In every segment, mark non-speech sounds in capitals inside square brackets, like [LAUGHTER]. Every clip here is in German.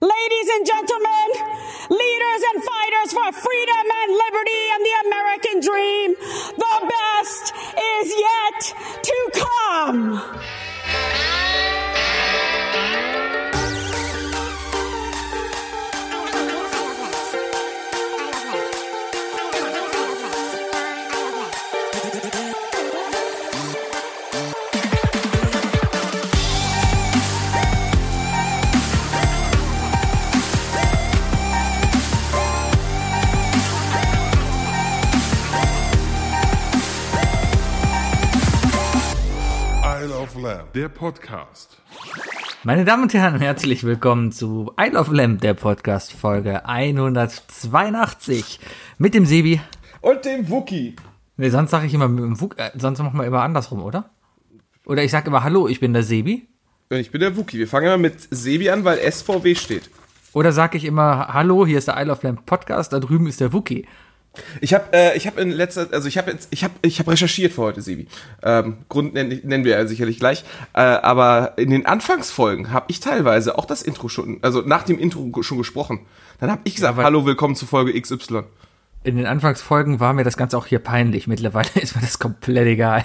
Ladies and gentlemen, leaders and fighters for freedom and liberty and the American dream, the best is yet to come. Lamb, der Podcast. Meine Damen und Herren, herzlich willkommen zu Isle of Lamp, der Podcast Folge 182 mit dem Sebi. Und dem Wookie. Nee, sonst sage ich immer mit dem Wuk, äh, sonst machen wir immer andersrum, oder? Oder ich sage immer Hallo, ich bin der Sebi. Und ich bin der Wookie. Wir fangen immer mit Sebi an, weil SVW steht. Oder sage ich immer Hallo, hier ist der Isle of Lamp Podcast, da drüben ist der Wookie. Ich habe äh, ich hab in letzter, also ich habe jetzt, ich habe ich hab recherchiert für heute, Sebi. Ähm, Grund nennen, nennen wir ja sicherlich gleich. Äh, aber in den Anfangsfolgen habe ich teilweise auch das Intro schon, also nach dem Intro schon gesprochen. Dann habe ich gesagt, weil- hallo, willkommen zu Folge XY. In den Anfangsfolgen war mir das Ganze auch hier peinlich. Mittlerweile [LAUGHS] ist mir das komplett egal.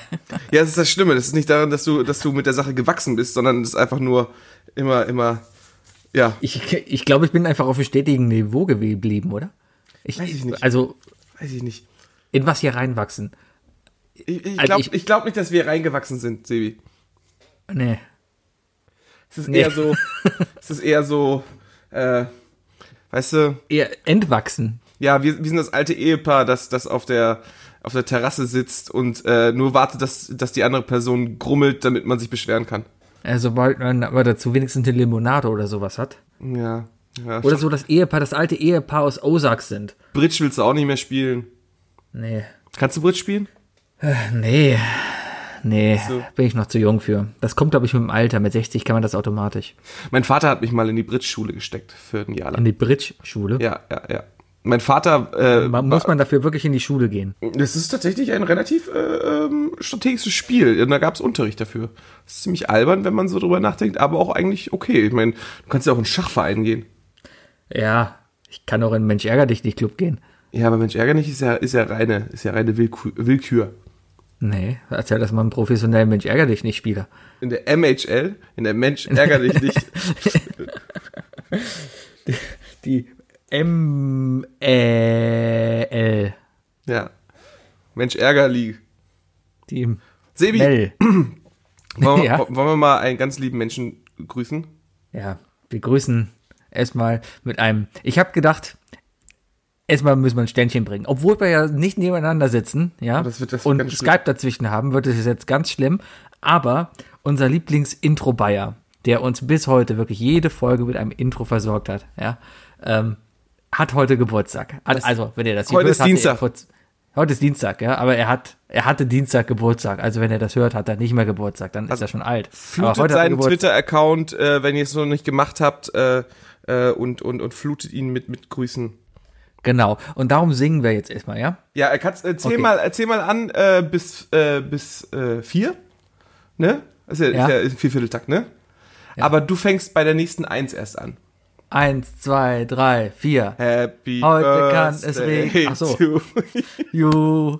Ja, das ist das Schlimme. Das ist nicht daran, dass du, dass du mit der Sache gewachsen bist, sondern es ist einfach nur immer, immer, ja. Ich, ich glaube, ich bin einfach auf einem stetigen Niveau geblieben, oder? Ich, Weiß ich nicht. Also, Weiß ich nicht. in was hier reinwachsen? Ich, ich Also glaube ich, glaub nicht, dass wir reingewachsen sind, Sebi. Nee. Es ist Nee. eher so, [LAUGHS] es ist eher so, äh, weißt du, Eher entwachsen. ja, wir, wir sind das alte Ehepaar, das, das auf der, auf der Terrasse sitzt und äh, nur wartet, dass, dass die andere Person grummelt, damit man sich beschweren kann. Äh, sobald man aber dazu wenigstens eine Limonade oder sowas hat. Ja. Ja Oder so das Ehepaar, das alte Ehepaar aus Ozark sind. Bridge willst du auch nicht mehr spielen. Nee. Kannst du Bridge spielen? Nee. Nee, So. bin ich noch zu jung für. Das kommt, glaube ich, mit dem Alter. Mit 60 kann man das automatisch. Mein Vater hat mich mal in die Bridge-Schule gesteckt für ein Jahr In lang. die Bridge-Schule. Ja, ja, ja. Mein Vater, äh, Man, muss man dafür wirklich in die Schule gehen? Das ist tatsächlich ein relativ äh, ähm, strategisches Spiel. Und da gab es Unterricht dafür. Das ist ziemlich albern, wenn man so drüber nachdenkt, aber auch eigentlich okay. Ich meine, du kannst ja auch in einen Schachverein gehen. Ja, ich kann auch in Mensch ärger dich nicht Club gehen. Ja, aber Mensch, ärger nicht, ist ja, ist ja reine, ist ja reine Willkür. Nee, erzähl das mal einem professionellen Mensch ärger dich nicht Spieler. In der MHL, in der Mensch, [LAUGHS] ärger dich nicht. [LAUGHS] Die M Ä L. Ja. Mensch, ärgerlich. Die Sebi, Mel. [CLEARS THROAT] wollen, wir- [LAUGHS] Ja. wollen wir mal einen ganz lieben Menschen grüßen? Ja, wir grüßen erstmal mit einem. Ich habe gedacht, erstmal müssen wir ein Ständchen bringen. Obwohl wir ja nicht nebeneinander sitzen, ja, das das und. Skype dazwischen haben, wird es jetzt ganz schlimm. Aber unser Lieblings-Intro-Bayer, der uns bis heute wirklich jede Folge mit einem Intro versorgt hat, ja, ähm, hat heute Geburtstag. Hat, also, wenn ihr das hier Heute hört, ist Dienstag. vor- Heute ist Dienstag, ja, aber er hat, er hatte Dienstag Geburtstag. Also wenn er das hört, hat er nicht mehr Geburtstag, dann ist er schon alt. Flutet seinen. Twitter-Account, äh, wenn ihr es noch nicht gemacht habt, äh, äh, und, und, und flutet ihn mit, mit Grüßen. Genau. Und darum singen wir jetzt erstmal, ja? Ja, er kann's, erzähl, Okay. mal, erzähl mal an äh, bis, äh, bis äh, vier. Ne? Ist ja, Ja. Ist ja ist ein Viervierteltakt, ne? Aber du fängst bei der nächsten Eins erst an. Eins, zwei, drei, vier. Happy Heute kann es Birthday regnen. Ach so. [LAUGHS] You.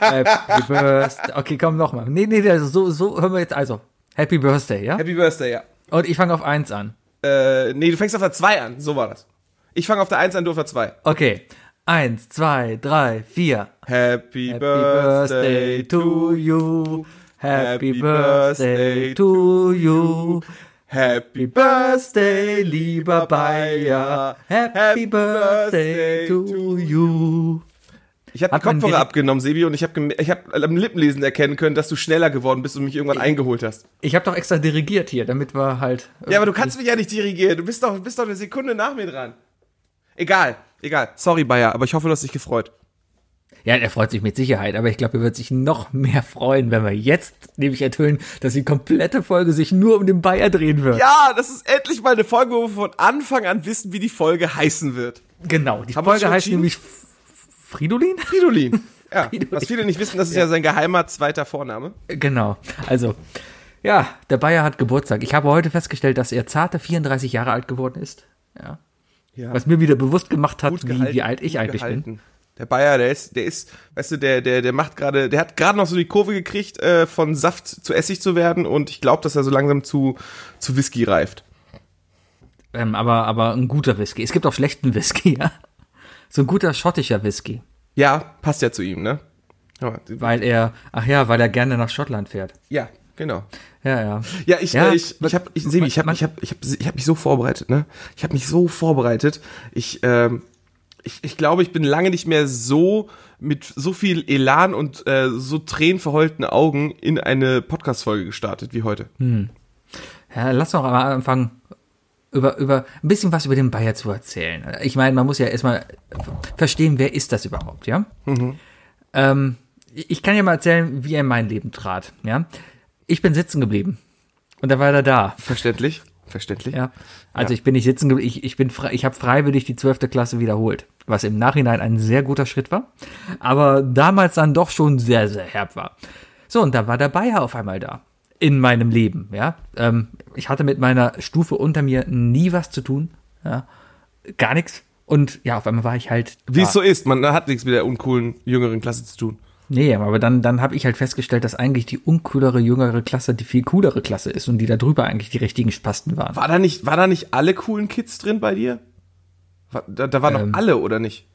Happy Birthday. Okay, komm nochmal. Nee, nee, also so, so hören wir jetzt also. Happy Birthday, ja? Happy Birthday, ja. Und ich fange auf eins an. Äh, nee, du fängst auf der zwei an. So war das. Ich fange auf der Eins an, du auf der zwei. Okay. Eins, zwei, drei, vier. Happy, Happy Birthday to you. Happy Birthday birthday to you. Happy Birthday, lieber Bayer. Happy Birthday to you. Ich habe die Kopfhörer abgenommen, Sebi, und ich habe ich hab am Lippenlesen erkennen können, dass du schneller geworden bist und mich irgendwann eingeholt hast. Ich habe doch extra dirigiert hier, damit wir halt. Ja, aber du kannst mich ja nicht dirigieren. Du bist doch, bist doch eine Sekunde nach mir dran. Egal, egal. Sorry, Bayer, aber ich hoffe, du hast dich gefreut. Ja, er freut sich mit Sicherheit, aber ich glaube, er wird sich noch mehr freuen, wenn wir jetzt nämlich enthüllen, dass die komplette Folge sich nur um den Bayer drehen wird. Ja, das ist endlich mal eine Folge, wo wir von Anfang an wissen, wie die Folge heißen wird. Genau, die Haben Folge heißt nämlich Fridolin? Fridolin. [LAUGHS] Ja, Fridolin. was viele nicht wissen, das ist ja, sein geheimer zweiter Vorname. Genau, also, ja, der Bayer hat Geburtstag. Ich habe heute festgestellt, dass er zarte 34 Jahre alt geworden ist. Ja. Ja. Was mir wieder bewusst gemacht hat, Gut wie, gehalten, wie alt ich eigentlich bin. gehalten. Der Bayer, der ist, der ist, weißt du, der, der, der macht gerade, der hat gerade noch so die Kurve gekriegt, äh, von Saft zu Essig zu werden und ich glaube, dass er so langsam zu, zu Whisky reift. Ähm, aber, aber ein guter Whisky. Es gibt auch schlechten Whisky, [LAUGHS] ja. So ein guter schottischer Whisky. Ja, passt ja zu ihm, ne? Weil er, ach ja, weil er gerne nach Schottland fährt. ja genau. Ja, ja. Ja, ich, Ja, äh, ich, ich habe, ich, Sebi, ich habe, ich habe, ich habe, ich habe mich so vorbereitet, ne? Ich habe mich so vorbereitet. Ich, ähm, ich, ich glaube, ich bin lange nicht mehr so mit so viel Elan und äh, so tränenverheulten Augen in eine Podcast-Folge gestartet wie heute. Ja, lass doch mal anfangen, über, über ein bisschen was über den Bayer zu erzählen. Ich meine, man muss ja erstmal verstehen, wer ist das überhaupt, ja? Ähm, ich kann ja mal erzählen, wie er in mein Leben trat, ja? Ich bin sitzen geblieben. Und da war er da. Verständlich? Verständlich? Ja. Also Ja. ich bin nicht sitzen geblieben, ich, ich bin frei, ich habe freiwillig die zwölfte Klasse wiederholt, was im Nachhinein ein sehr guter Schritt war, aber damals dann doch schon sehr, sehr herb war. So, und da war der Bayer auf einmal da. In meinem Leben, ja. Ähm, ich hatte mit meiner Stufe unter mir nie was zu tun, ja. Gar nichts. Und ja, auf einmal war ich halt. Wie es so ist, man hat nichts mit der uncoolen jüngeren Klasse zu tun. Nee, aber dann, dann habe ich halt festgestellt, dass eigentlich die uncoolere, jüngere Klasse die viel coolere Klasse ist und die da drüber eigentlich die richtigen Spasten waren. War da nicht, war da nicht alle coolen Kids drin bei dir? War, da, da waren Ähm. noch alle, oder nicht?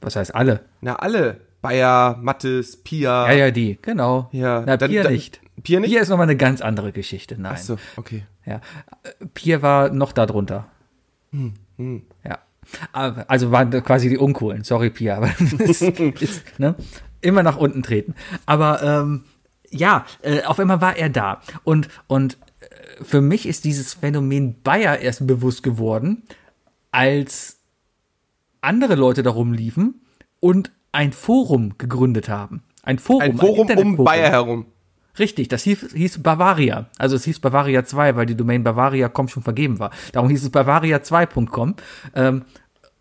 Was heißt alle? Na, alle. Bayer, Mattes, Pia. Ja, ja, die, genau. Ja, Na, dann- Pia dann- nicht. Pia nicht? Pia ist nochmal eine ganz andere Geschichte, nein. Ach so, okay. Ja. Äh, Pia war noch da drunter. Hm, Ja. Aber- Also waren quasi die Uncoolen. Sorry, Pia. Aber [LAUGHS] das ist, ne? Immer nach unten treten. Aber ähm, ja, äh, auf einmal war er da. Und, und äh, für mich ist dieses Phänomen Bayer erst bewusst geworden, als andere Leute darum liefen und ein Forum gegründet haben. Ein Forum. Ein Forum um Internetforum. Bayer herum. Richtig, das hieß, hieß Bavaria. Also es hieß Bavaria 2, weil die Domain Bavaria.com schon vergeben war. Darum hieß es Bavaria2.com. Ähm,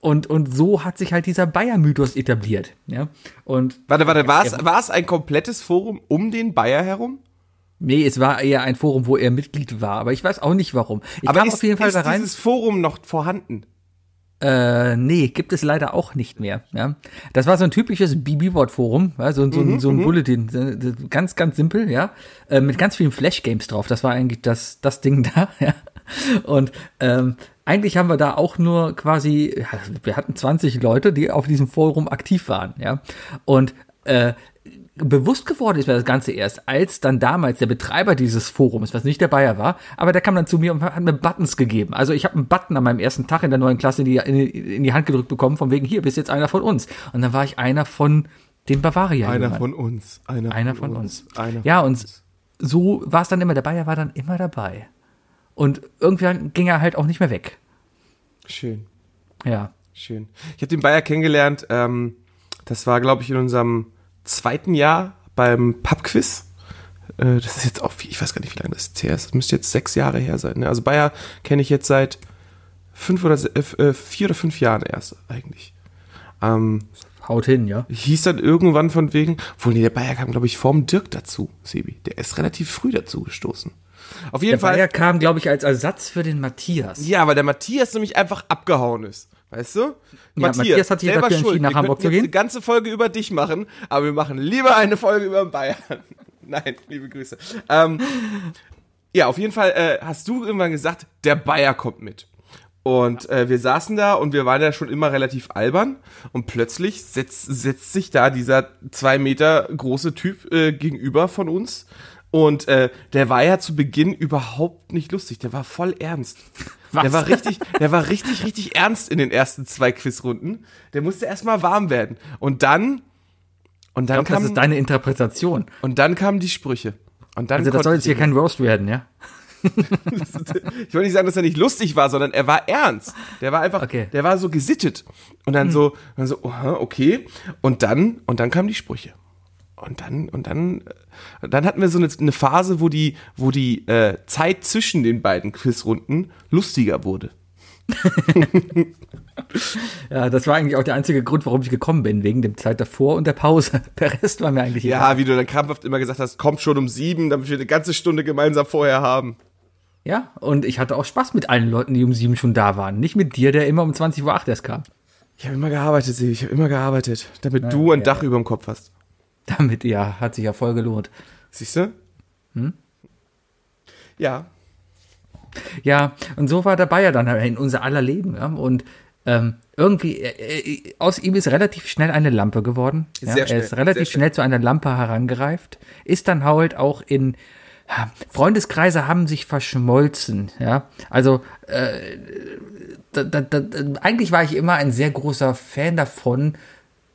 und, und so hat sich halt dieser Bayer-Mythos etabliert. Ja? Und Warte, warte, war es, war es ein komplettes Forum um den Bayer herum? nee, es war eher ein Forum, wo er Mitglied war, aber ich weiß auch nicht warum. Ich Aber kam ist, auf jeden Fall ist da rein. dieses Forum noch vorhanden? Äh, nee, gibt es leider auch nicht mehr. Ja, das war so ein typisches BB-Board-Forum, ja, so, so, Mhm, so ein Bulletin, so- ganz, ganz simpel, ja, äh, mit ganz vielen Flash-Games drauf. Das war eigentlich das, das Ding [LAUGHS] da, ja. Und ähm, eigentlich haben wir da auch nur quasi, ja, wir hatten 20 Leute, die auf diesem Forum aktiv waren, ja. Und äh, bewusst geworden ist mir das Ganze erst, als dann damals der Betreiber dieses Forums, was nicht der Bayer war, aber der kam dann zu mir und hat mir Buttons gegeben. Also ich habe einen Button an meinem ersten Tag in der neuen Klasse in die, in, die Hand gedrückt bekommen, von wegen, hier, bist jetzt einer von uns. Und dann war ich einer von den Bavaria. Einer von uns. Einer, Einer von uns. Einer Ja, von und uns. so war es dann immer. Der Bayer war dann immer dabei. Und irgendwann ging er halt auch nicht mehr weg. Schön, Ja. schön. Ich habe den Bayer kennengelernt, ähm, das war, glaube ich, in unserem zweiten Jahr beim Pubquiz. Äh, das ist jetzt auch, ich weiß gar nicht, wie lange das jetzt her ist. Das müsste jetzt sechs Jahre her sein. Ne? Also Bayer kenne ich jetzt seit fünf oder äh, vier oder fünf Jahren erst eigentlich. Ähm, Haut hin, ja. hieß dann irgendwann von wegen, wohl nee, der Bayer kam, glaube ich, vorm Dirk dazu, Sebi. Der ist relativ früh dazu gestoßen. Auf jeden Der Fall. Bayer kam, glaube ich, als Ersatz für den Matthias. Ja, weil der Matthias nämlich einfach abgehauen ist. Weißt du? Matthias hat sich selber dafür entschieden, schuld. nach Wir Hamburg zu jetzt gehen. eine ganze Folge über dich machen, aber wir machen lieber eine Folge über Bayern. [LAUGHS] Nein, liebe Grüße. Ähm, ja, auf jeden Fall äh, hast du irgendwann gesagt, der Bayer kommt mit. Und äh, wir saßen da und wir waren ja schon immer relativ albern und plötzlich setzt, setzt sich da dieser zwei Meter große Typ äh, gegenüber von uns und äh, der war ja zu Beginn überhaupt nicht lustig, der war voll ernst. Was? Der war richtig, der war richtig, richtig ernst in den ersten zwei Quizrunden. Der musste erstmal warm werden. Und dann, und dann Ich glaube, das kam, ist deine Interpretation. und dann kamen die Sprüche. Und dann Also das soll jetzt hier kein Roast werden, ja? [LAUGHS] ich will nicht sagen, dass er nicht lustig war, sondern er war ernst. Der war einfach, Okay. der war so gesittet. Und dann so, dann so, okay. Und dann, und dann kamen die Sprüche. Und dann, und dann, äh, dann hatten wir so eine, eine Phase, wo die, wo die äh, Zeit zwischen den beiden Quizrunden lustiger wurde. [LAUGHS] Ja, das war eigentlich auch der einzige Grund, warum ich gekommen bin, wegen dem Zeit davor und der Pause. [LAUGHS] Der Rest war mir eigentlich Ja, wie du dann krampfhaft immer gesagt hast, kommt schon um sieben, damit wir eine ganze Stunde gemeinsam vorher haben. Ja, und ich hatte auch Spaß mit allen Leuten, die um sieben schon da waren. Nicht mit dir, der immer um 20 Uhr 8 erst kam. Ich habe immer gearbeitet, Sebi, ich habe immer gearbeitet, damit du ein ja, Dach ja. über dem Kopf hast. Damit, ja, hat sich ja voll gelohnt. Siehst du? Hm? Ja. Ja, und so war der Bayer dann in unser aller Leben. Ja? Und ähm, irgendwie, äh, äh, aus ihm ist relativ schnell eine Lampe geworden. Ja? Sehr schnell, er ist relativ sehr schnell zu einer Lampe herangereift. Ist dann halt auch in Freundeskreise haben sich verschmolzen. Ja, also äh, da, da, da, eigentlich war ich immer ein sehr großer Fan davon,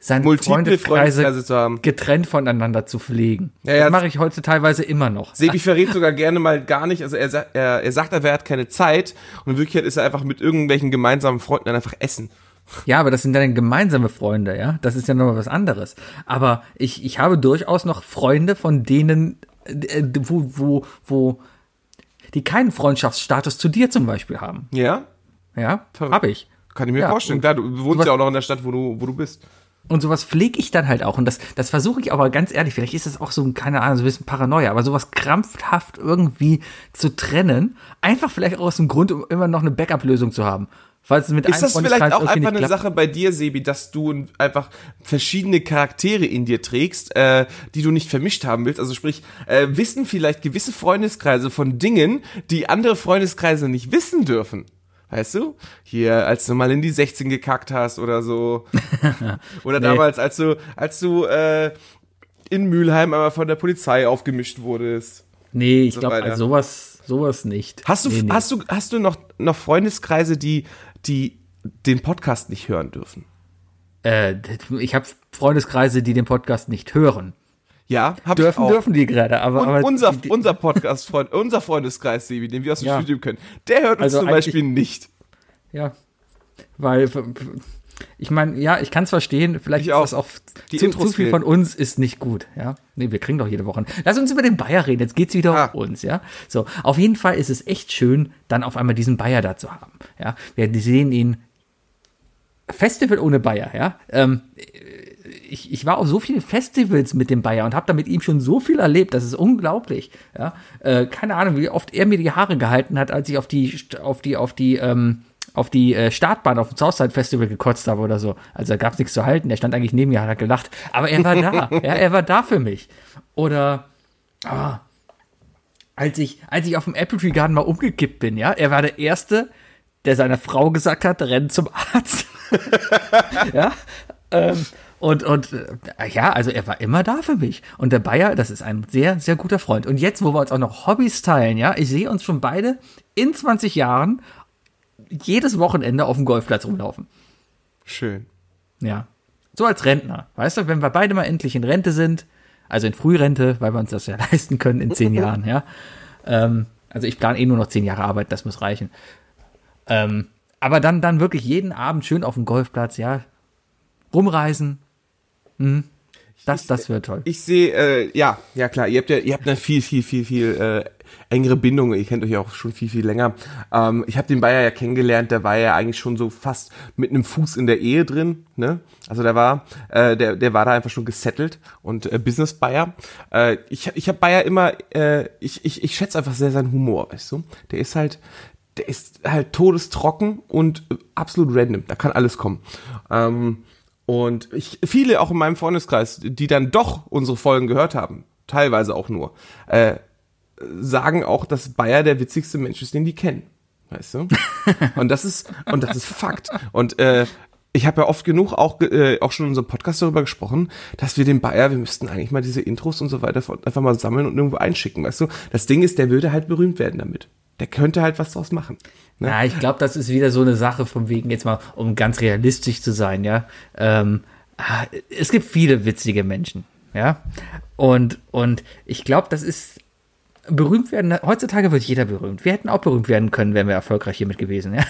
seine Multiple Freundeskreise, zu haben. getrennt voneinander zu pflegen. Ja, ja, das mache ich heute teilweise immer noch. Sebi verrät sogar gerne mal gar nicht. Also er, er, er sagt einfach, er hat keine Zeit. Und in Wirklichkeit ist er einfach mit irgendwelchen gemeinsamen Freunden dann einfach essen. Ja, aber das sind dann gemeinsame Freunde, ja. Das ist ja nochmal was anderes. Aber ich, ich habe durchaus noch Freunde, von denen, äh, wo, wo, wo, die keinen Freundschaftsstatus zu dir zum Beispiel haben. Ja? Ja, habe ich. Kann ich mir Ja, vorstellen. Klar, du wohnst ja auch noch in der Stadt, wo du, wo du bist. Und sowas pflege ich dann halt auch. Und das, das versuche ich aber ganz ehrlich, vielleicht ist das auch so, ein, keine Ahnung, so ein bisschen Paranoia, aber sowas krampfhaft irgendwie zu trennen, einfach vielleicht auch aus dem Grund, um immer noch eine Backup-Lösung zu haben. Falls es mit Ist das vielleicht auch einfach eine. Sache bei dir, Sebi, dass du einfach verschiedene Charaktere in dir trägst, äh, die du nicht vermischt haben willst? Also sprich, äh, wissen vielleicht gewisse Freundeskreise von Dingen, die andere Freundeskreise nicht wissen dürfen? Weißt du? Hier, als du mal in die 16 gekackt hast oder so. [LAUGHS] oder Nee. damals, als du, als du äh, in Mülheim einmal von der Polizei aufgemischt wurdest. Nee, ich so glaube, also sowas, sowas nicht. Hast du, nee, nee. hast du, hast du noch, noch Freundeskreise, die, die den Podcast nicht hören dürfen? Äh, ich habe Freundeskreise, die den Podcast nicht hören. Ja, hab Dürfen, ich auch. dürfen die gerade, aber, Und aber unser, die, unser Podcast-Freund, unser Freundeskreis, Sebi, den wir aus dem Ja. Studium können, der hört uns Also zum Beispiel nicht. ja, weil ich meine, ja, ich kann es verstehen. Vielleicht Ich ist auch. das auch Die zu, zu viel von uns ist nicht gut. Ja, nee, wir kriegen doch jede Woche. Lass uns über den Bayer reden. Jetzt geht's wieder Ah. um uns. Ja, so auf jeden Fall ist es echt schön, dann auf einmal diesen Bayer da zu haben. Ja, wir sehen ihn Festival ohne Bayer. Ja. Ähm, ich, ich war auf so vielen Festivals mit dem Bayer und habe da mit ihm schon so viel erlebt, das ist unglaublich. Ja, äh, keine Ahnung, wie oft er mir die Haare gehalten hat, als ich auf die auf die auf die ähm, auf die äh, Startbahn auf dem Southside Festival gekotzt habe oder so. Also da gab's nichts zu halten. Er stand eigentlich neben mir, hat er gelacht. Aber er war da. [LAUGHS] ja, er war da für mich. Oder ah, als ich als ich auf dem Apple Tree Garden mal umgekippt bin, ja, er war der erste, der seiner Frau gesagt hat, renn zum Arzt. [LAUGHS] ja. Ähm, und, und äh, ja, also er war immer da für mich. Und der Bayer, das ist ein sehr, sehr guter Freund. Und jetzt, wo wir uns auch noch Hobbys teilen, ja, ich sehe uns schon beide in 20 Jahren jedes Wochenende auf dem Golfplatz rumlaufen. Schön. Ja. So als Rentner. Weißt du, wenn wir beide mal endlich in Rente sind, also in Frührente, weil wir uns das ja [LAUGHS] leisten können in zehn Jahren, ja. Ähm, also ich plane eh nur noch zehn Jahre Arbeit, das muss reichen. Ähm, aber dann, dann wirklich jeden Abend schön auf dem Golfplatz, ja, rumreisen. Mhm. Das, das wird toll. Ich sehe, äh, ja, ja klar, ihr habt ja, ihr habt eine viel, viel, viel, viel äh, engere Bindung. Ihr kennt euch ja auch schon viel, viel länger. Ähm, ich habe den Bayer ja kennengelernt, der war ja eigentlich schon so fast mit einem Fuß in der Ehe drin. Ne? Also der war, äh, der, der war da einfach schon gesettelt und äh, Business Bayer. Äh, ich ich habe Bayer immer, äh, ich, ich, ich schätze einfach sehr seinen Humor, weißt du? Der ist halt, der ist halt todestrocken und äh, absolut random. Da kann alles kommen. Ähm, und ich, viele auch in meinem Freundeskreis, die dann doch unsere Folgen gehört haben, teilweise auch nur, äh, sagen auch, dass Bayer der witzigste Mensch ist, den die kennen. Weißt du? [LAUGHS] und das ist, und das ist Fakt. Und äh, ich habe ja oft genug auch, äh, auch schon in unserem Podcast darüber gesprochen, dass wir den Bayer, wir müssten eigentlich mal diese Intros und so weiter einfach mal sammeln und irgendwo einschicken, weißt du? Das Ding ist, der würde halt berühmt werden damit. Der könnte halt was draus machen. Ne? Ja, ich glaube, das ist wieder so eine Sache von wegen, jetzt mal, um ganz realistisch zu sein, ja. Ähm, ah, es gibt viele witzige Menschen, ja. Und, und ich glaube, das ist berühmt werden. Heutzutage wird jeder berühmt. Wir hätten auch berühmt werden können, wären wir erfolgreich hiermit gewesen, ja.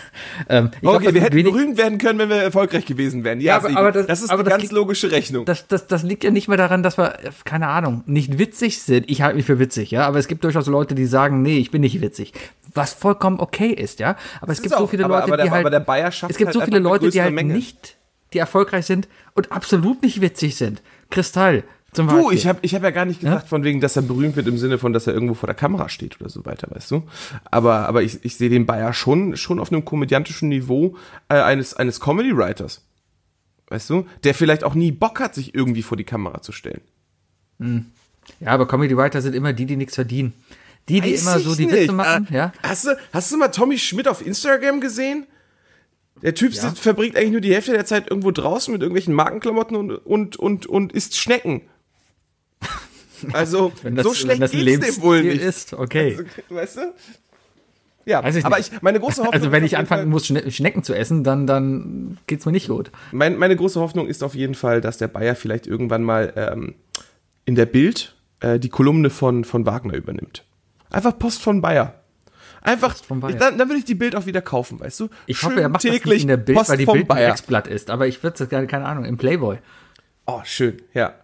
Ähm, glaub, Okay, das wir hätten berühmt werden können, wenn wir erfolgreich gewesen wären. Ja, Ja, aber- aber das, das- ist aber eine das ganz logische Rechnung. das, das, das liegt ja nicht mehr daran, dass wir, keine Ahnung, nicht witzig sind. Ich halte mich für witzig, ja. Aber es gibt durchaus Leute, die sagen, nee, ich bin nicht witzig. Was vollkommen okay ist, ja. Aber es gibt so viele aber- Leute, aber der- die halt. aber der Bayer schafft es gibt halt so viele Leute, die halt Menge. nicht, die erfolgreich sind und absolut nicht witzig sind. Kristall, Zum Du, ich habe ich hab ja gar nicht gesagt, von wegen, dass er berühmt wird im Sinne von, dass er irgendwo vor der Kamera steht oder so weiter, weißt du? Aber, aber ich, ich sehe den Bayer schon, schon auf einem komödiantischen Niveau äh, eines, eines Comedy-Writers. Weißt du? Der vielleicht auch nie Bock hat, sich irgendwie vor die Kamera zu stellen. ja, aber Comedy Writer sind immer die, die nichts verdienen. Die, die Weiß immer so die nicht. Witze machen, Ah, ja. Hast du, hast du mal Tommy Schmidt auf Instagram gesehen? Der Typ sitzt, verbringt eigentlich nur die Hälfte der Zeit irgendwo draußen mit irgendwelchen Markenklamotten und, und, und, und isst Schnecken. Also, [LAUGHS] Wenn das, so schlecht geht's dem wohl nicht. ist, okay. Also, weißt du? Ja, ich aber ich, meine große Hoffnung Also wenn ich anfangen muss, Schne Schnecken zu essen, dann, dann geht's mir nicht gut. Mein, meine große Hoffnung ist auf jeden Fall, dass der Bayer vielleicht irgendwann mal ähm, in der Bild äh, die Kolumne von, von Wagner übernimmt. Einfach Post von Bayer. Einfach, von Bayer. Ich, dann, dann würde ich die Bild auch wieder kaufen, weißt du? Ich Schön hoffe, er macht täglich nicht in der Bild, Post weil die Bild ein Bayer. Exblatt ist. Aber ich würde es gerne, keine Ahnung, im Playboy. Oh, schön, ja.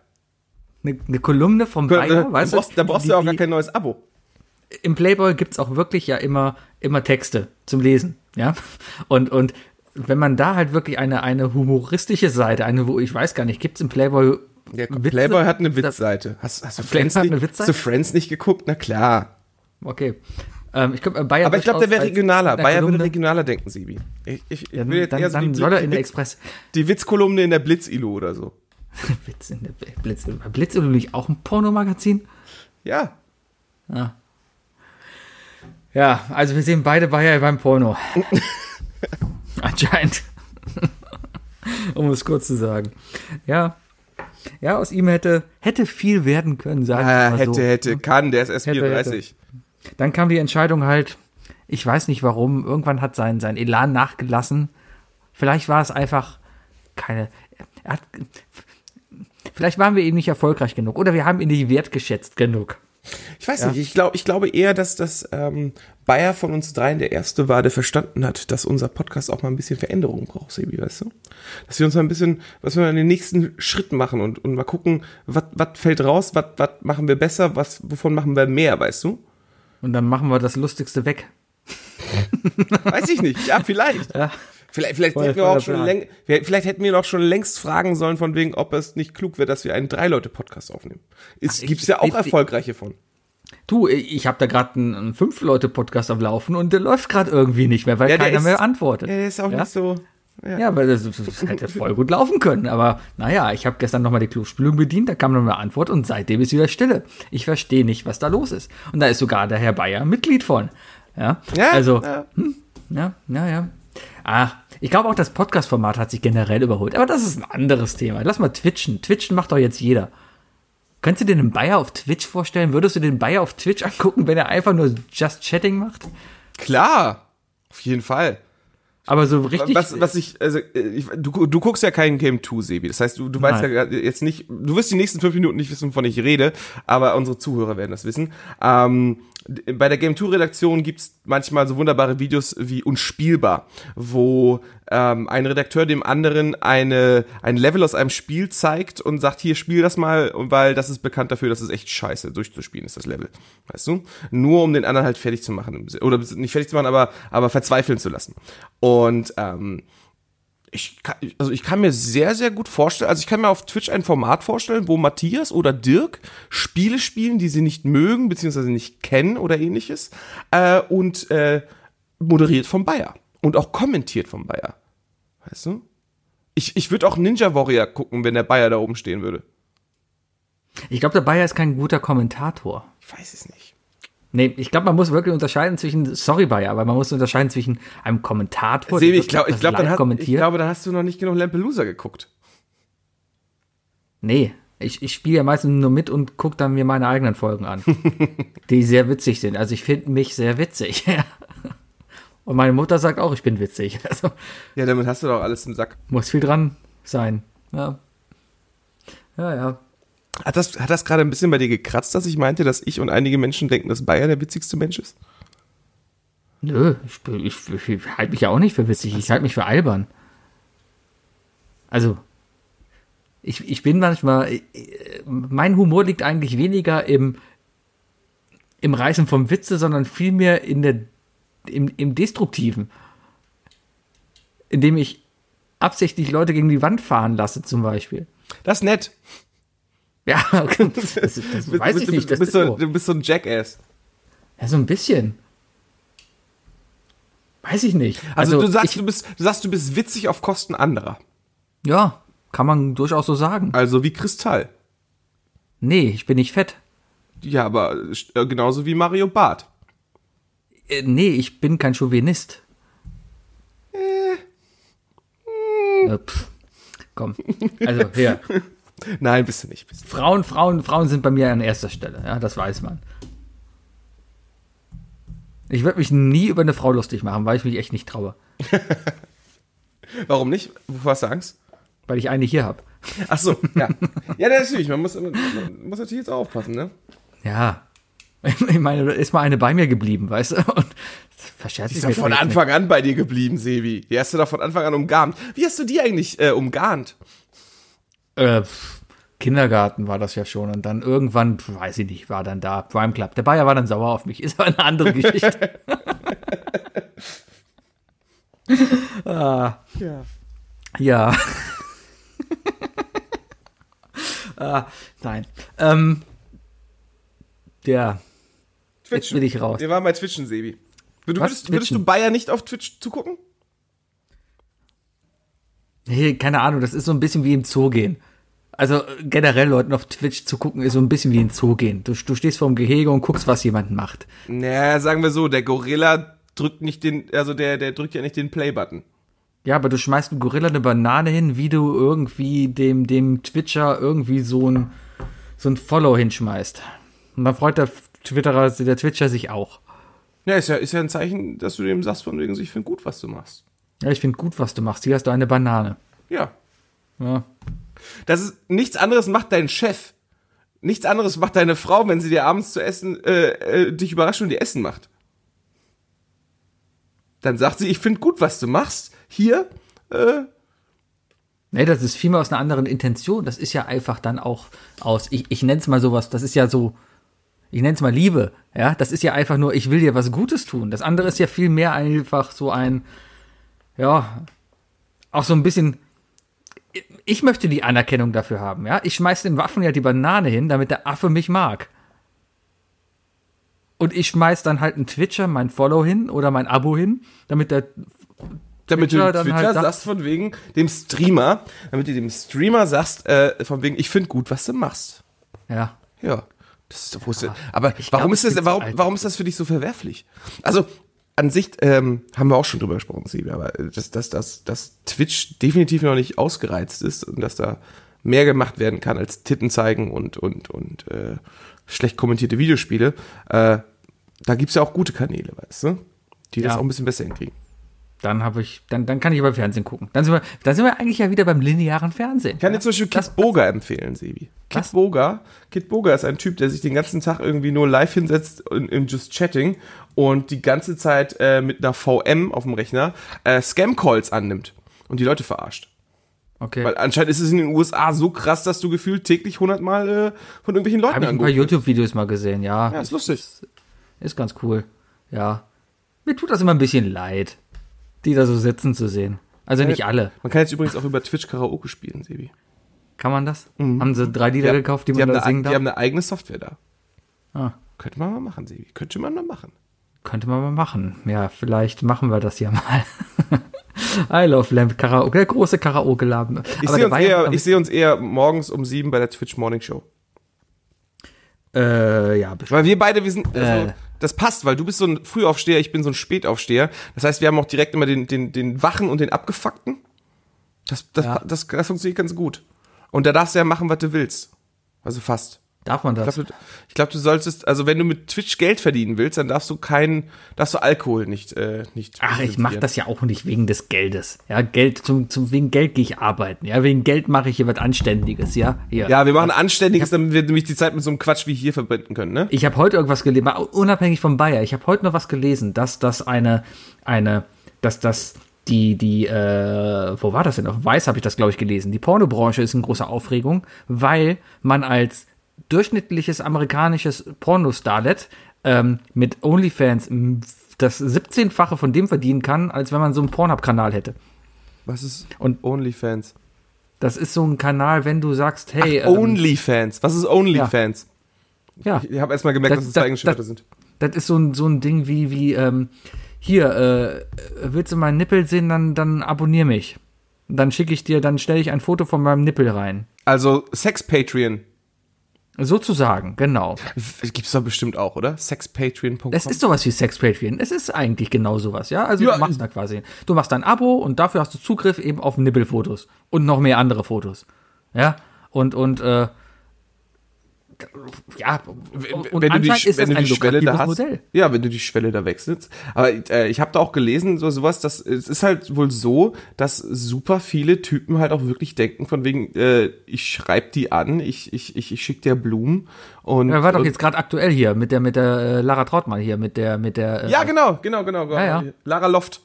Eine, eine Kolumne vom Bayer, da, weißt brauchst, du? da brauchst die, du ja auch gar kein neues Abo. Im Playboy gibt's auch wirklich ja immer, immer Texte zum Lesen, ja. Und, und wenn man da halt wirklich eine, eine humoristische Seite, eine, wo ich weiß gar nicht, gibt's im Playboy Der Witze? Playboy hat eine Witzseite. Hast, hast, du Friends hat nicht, hast du Friends nicht geguckt? Na klar. Okay. Ähm, ich glaube, Bayer Aber ich glaube, der wäre regionaler. Bayer würde Kolumne- regionaler denken, Sibi. Ich, ich, ich Ja, will jetzt dann, eher so dann die, soll er in der Witz, Express. die Witzkolumne in der Blitz-Ilo oder so. [LAUGHS] Blitz in der Blitz. Blitz oder nicht auch ein Pornomagazin? Ja. Ja, also wir sehen beide Bayer beim Porno. [LAUGHS] Anscheinend. [LAUGHS] um es kurz zu sagen. Ja. Ja, aus ihm hätte, hätte viel werden können, sagen wir mal hätte, so. hätte, kann. Der ist erst Hätte, 34. Dann kam die Entscheidung halt, ich weiß nicht warum, irgendwann hat sein, sein Elan nachgelassen. Vielleicht war es einfach keine. Er hat, vielleicht waren wir eben nicht erfolgreich genug oder wir haben ihn nicht wertgeschätzt genug. Ich weiß nicht, ich, glaub, ich glaube eher, dass das ähm, Bayer von uns dreien der Erste war, der verstanden hat, dass unser Podcast auch mal ein bisschen Veränderung braucht, Sebi, weißt du? Dass wir uns mal ein bisschen, was wir mal den nächsten Schritt machen und, und mal gucken, was fällt raus, was machen wir besser, was, wovon machen wir mehr, weißt du? Und dann machen wir das Lustigste weg. Weiß ich nicht. Ja, vielleicht. [LAUGHS] Vielleicht, vielleicht, Voll- hätten wir auch schon läng, vielleicht hätten wir doch schon längst fragen sollen, von wegen, ob es nicht klug wäre, dass wir einen Drei-Leute-Podcast aufnehmen. Es gibt's ja auch ich- erfolgreiche von. Du, ich habe da gerade einen, einen Fünf-Leute-Podcast am Laufen und der läuft gerade irgendwie nicht mehr, weil Ja, keiner ist- mehr antwortet. Ja, der ist auch ja? nicht so. Ja. Ja, weil das, das hätte voll gut laufen können. Aber naja, ich habe gestern nochmal die Klospülung bedient, da kam noch eine Antwort und seitdem ist wieder Stille. Ich verstehe nicht, was da los ist. Und da ist sogar der Herr Bayer Mitglied von. Ja, Ja, also, ja. Hm, ja, ja, ja. Ah, ich glaube auch, das Podcast-Format hat sich generell überholt. Aber das ist ein anderes Thema. Lass mal twitchen. Twitchen macht doch jetzt jeder. Könntest du dir den Bayer auf Twitch vorstellen? Würdest du den Bayer auf Twitch angucken, wenn er einfach nur Just Chatting macht? Klar. Auf jeden Fall. Aber so richtig. was, was ich, also, ich, du, du guckst ja kein Game 2, Sebi. Das heißt, du, du weißt Nein. ja jetzt nicht, du wirst die nächsten fünf Minuten nicht wissen, wovon ich rede, aber unsere Zuhörer werden das wissen. Ähm, bei der Game 2 Redaktion gibt's manchmal so wunderbare Videos wie Unspielbar, wo ähm, ein Redakteur dem anderen eine, ein Level aus einem Spiel zeigt und sagt, hier, spiel das mal, weil das ist bekannt dafür, dass es echt scheiße durchzuspielen ist, das Level. Weißt du? Nur um den anderen halt fertig zu machen. Oder nicht fertig zu machen, aber, aber verzweifeln zu lassen. Und ähm, ich kann, also ich kann mir sehr, sehr gut vorstellen, also ich kann mir auf Twitch ein Format vorstellen, wo Matthias oder Dirk Spiele spielen, die sie nicht mögen, beziehungsweise nicht kennen oder ähnliches, äh, und äh, moderiert vom Bayer. Und auch kommentiert vom Bayer. Weißt du? Ich, ich würde auch Ninja Warrior gucken, wenn der Bayer da oben stehen würde. ich glaube, der Bayer ist kein guter Kommentator. Ich weiß es nicht. Nee, ich glaube, man muss wirklich unterscheiden zwischen, sorry Bayer, aber man muss unterscheiden zwischen einem Kommentator, Sebi, ich glaube, ich, glaub, dann hast, ich glaube, dann hast du noch nicht genug Lampelusa geguckt. nee, ich, ich spiele ja meistens nur mit und gucke dann mir meine eigenen Folgen an, [LAUGHS] die sehr witzig sind. Also ich finde mich sehr witzig. [LAUGHS] und meine Mutter sagt auch, ich bin witzig. [LAUGHS] Also Ja, damit hast du doch alles im Sack. muss viel dran sein. Ja, ja. ja. Hat das, hat das gerade ein bisschen bei dir gekratzt, dass ich meinte, dass ich und einige Menschen denken, dass Bayer der witzigste Mensch ist? Nö, ich, ich, ich halte mich ja auch nicht für witzig, ich halte mich für albern. Also, ich, ich bin manchmal, äh, mein Humor liegt eigentlich weniger im, im Reißen vom Witze, sondern vielmehr in der, im, im Destruktiven. Indem ich absichtlich Leute gegen die Wand fahren lasse, zum Beispiel. Das ist nett. Ja, [LAUGHS] okay. [LAUGHS] das, das Du weiß bist- ich nicht. Du Das bist, ist so, du bist so ein Jackass. Ja, so ein bisschen. Weiß ich nicht. Also, du sagst, ich, du bist, du sagst, du bist witzig auf Kosten anderer. ja, kann man durchaus so sagen. Also wie Kristall. Nee, ich bin nicht fett. Ja, aber äh, genauso wie Mario Barth. Äh, nee, ich bin kein Chauvinist. Äh, pff. Komm. Also, hier. [LAUGHS] Nein, bist du nicht. Bist du. Frauen, Frauen, Frauen sind bei mir an erster Stelle. Ja, das weiß man. Ich würde mich nie über eine Frau lustig machen, weil ich mich echt nicht traue. [LAUGHS] Warum nicht? Wovor hast du Angst? Weil ich eine hier habe. Ach so, ja. [LAUGHS] Ja, natürlich. Man muss, man muss natürlich jetzt aufpassen, ne? Ja. [LAUGHS] Ich meine, da ist mal eine bei mir geblieben, weißt du? Und verscherzt Die sich ist mir doch von Anfang an bei dir geblieben, Sebi. Die hast du doch von Anfang an umgarnt. Wie hast du die eigentlich äh, umgarnt? Äh, Kindergarten war das ja schon. Und dann irgendwann, weiß ich nicht, war dann da Prime Club. Der Bayer war dann sauer auf mich. [LAUGHS] Ist aber eine andere Geschichte. [LAUGHS] ah, Ja. ja. [LAUGHS] ah, nein. Ähm, ja, jetzt will ich raus. Wir waren bei Twitchen, Sebi. Du, würdest, würdest du Twitchen? Bayer nicht auf Twitch zugucken? Nee, keine Ahnung, das ist so ein bisschen wie im Zoo gehen. Also generell Leuten auf Twitch zu gucken, ist so ein bisschen wie im Zoo gehen. Du, du stehst vor dem Gehege und guckst, was jemand macht. Naja, sagen wir so, der Gorilla drückt nicht den, also der, der drückt ja nicht den Play-Button. Ja, aber du schmeißt einem Gorilla eine Banane hin, wie du irgendwie dem, dem Twitcher irgendwie so ein, so ein Follow hinschmeißt. Und dann freut der Twitterer, der Twitcher sich auch. Ja, ist ja, ist ja ein Zeichen, dass du dem sagst, von wegen, ich finde gut, was du machst. Ja, ich finde gut, was du machst. Hier hast du eine Banane. Ja. Ja. Das ist, nichts anderes macht dein Chef. Nichts anderes macht deine Frau, wenn sie dir abends zu essen, äh, äh, dich überrascht und dir Essen macht. Dann sagt sie, ich finde gut, was du machst. Hier, äh, Nee, das ist vielmehr aus einer anderen Intention. Das ist ja einfach dann auch aus, ich, ich nenne es mal sowas, das ist ja so, ich nenne es mal Liebe, ja, das ist ja einfach nur, ich will dir was Gutes tun. Das andere ist ja viel mehr einfach so ein, ja, auch so ein bisschen, ich möchte die Anerkennung dafür haben, ja. Ich schmeiß dem Waffen ja die Banane hin, damit der Affe mich mag. Und ich schmeiß dann halt einen Twitcher, mein Follow hin oder mein Abo hin, damit der damit Twitcher du Twitter halt sagst von wegen dem Streamer, damit du dem Streamer sagst, äh, von wegen, ich finde gut, was du machst. ja, Ja. Das ist doch ist denn- Aber ich warum glaub, ist das, warum, warum ist das für dich so verwerflich? Also, an sich ähm, haben wir auch schon drüber gesprochen, Sibi, aber dass, dass, dass, dass Twitch definitiv noch nicht ausgereizt ist und dass da mehr gemacht werden kann als Titten zeigen und, und, und äh, schlecht kommentierte Videospiele, äh, da gibt's ja auch gute Kanäle, weißt du? Die das Ja. auch ein bisschen besser hinkriegen. Dann habe ich, dann, dann kann ich aber Fernsehen gucken. Dann sind wir, dann sind wir eigentlich ja wieder beim linearen Fernsehen. Ich kann dir zum Beispiel Kit Boga empfehlen, Sebi. Kit Was? Boga, Kit Boga ist ein Typ, der sich den ganzen Tag irgendwie nur live hinsetzt in, in Just Chatting und die ganze Zeit äh, mit einer VM auf dem Rechner äh, Scam-Calls annimmt und die Leute verarscht. Okay. Weil anscheinend ist es in den USA so krass, dass du gefühlt täglich hundertmal äh, von irgendwelchen Leuten habe ich ein paar. YouTube-Videos mal gesehen, ja. Ja, ist lustig. Ist ganz cool. Ja. Mir tut das immer ein bisschen leid, die da so sitzen zu sehen. Also nicht alle. Man kann jetzt übrigens auch über Twitch Karaoke spielen, Sebi. Kann man das? Haben sie drei Lieder Ja, gekauft, die, die, man haben da singen darf? die haben eine eigene Software da. Ah. Könnte man mal machen, Sebi. Könnte man mal machen. Könnte man mal machen. Ja, vielleicht machen wir das ja mal. [LAUGHS] I love Lamp Karaoke, der große Karaoke-Laden. Ich sehe uns, eher- ich seh uns eher morgens um sieben bei der Twitch Morning Show. äh, ja, bestimmt. Weil wir beide, wir sind, also, Äh. Das passt, weil du bist so ein Frühaufsteher, ich bin so ein Spätaufsteher. Das heißt, wir haben auch direkt immer den, den, den Wachen und den Abgefuckten. Das, das, Ja. das, das, funktioniert ganz gut. Und da darfst du ja machen, was du willst. Also fast. Darf man Ich das? glaube, du, ich glaub, du solltest, also wenn du mit Twitch Geld verdienen willst, dann darfst du keinen, darfst du Alkohol nicht, äh, nicht. Ach, ich mache das ja auch nicht wegen des Geldes. Ja, Geld, zum, zum, wegen Geld gehe ich arbeiten. Ja, wegen Geld mache ich hier was Anständiges, ja. Hier. Ja, wir machen Anständiges, damit wir nämlich die Zeit mit so einem Quatsch wie hier verbinden können, ne? Ich habe heute irgendwas gelesen, unabhängig vom Bayer, ich habe heute noch was gelesen, dass das eine, eine, dass das die, die, äh, wo war das denn? Auf Weiß habe ich das, glaube ich, gelesen. Die Pornobranche ist in großer Aufregung, weil man als durchschnittliches amerikanisches Pornostarlet ähm, mit OnlyFans das 17-fache von dem verdienen kann, als wenn man so einen Pornhub-Kanal hätte. Was ist Und- OnlyFans? Das ist so ein Kanal, wenn du sagst, hey, ähm, Onlyfans. Was ist Onlyfans? ja, Ich habe erstmal gemerkt, Das- dass es das- zwei englische Wörter sind. das ist so ein, so ein Ding wie, wie, ähm, hier, äh, willst du meinen Nippel sehen, dann, dann abonnier mich. Dann schicke ich dir, dann stelle ich ein Foto von meinem Nippel rein. Also Sex Patreon. Sozusagen, genau. Gibt's doch bestimmt auch, oder? Sexpatreon.com. Es ist sowas wie Sex Patreon. Es ist eigentlich genau sowas, ja. Also Ja, du machst da quasi, du machst ein Abo und dafür hast du Zugriff eben auf Nippelfotos und noch mehr andere Fotos, ja. Und und äh, ja, und wenn du die, ist wenn du die Schwelle da hast. Modell. Ja, wenn du die Schwelle da wechselst. Aber äh, ich habe da auch gelesen, so sowas, dass es ist halt wohl so, dass super viele Typen halt auch wirklich denken von wegen, äh, ich schreib die an, ich ich ich, ich schick dir Blumen und Ja, war doch jetzt gerade aktuell hier mit der mit der äh, Lara Trautmann hier mit der mit der äh, Ja, genau, genau, genau. genau. Ja, ja. Lara Loft.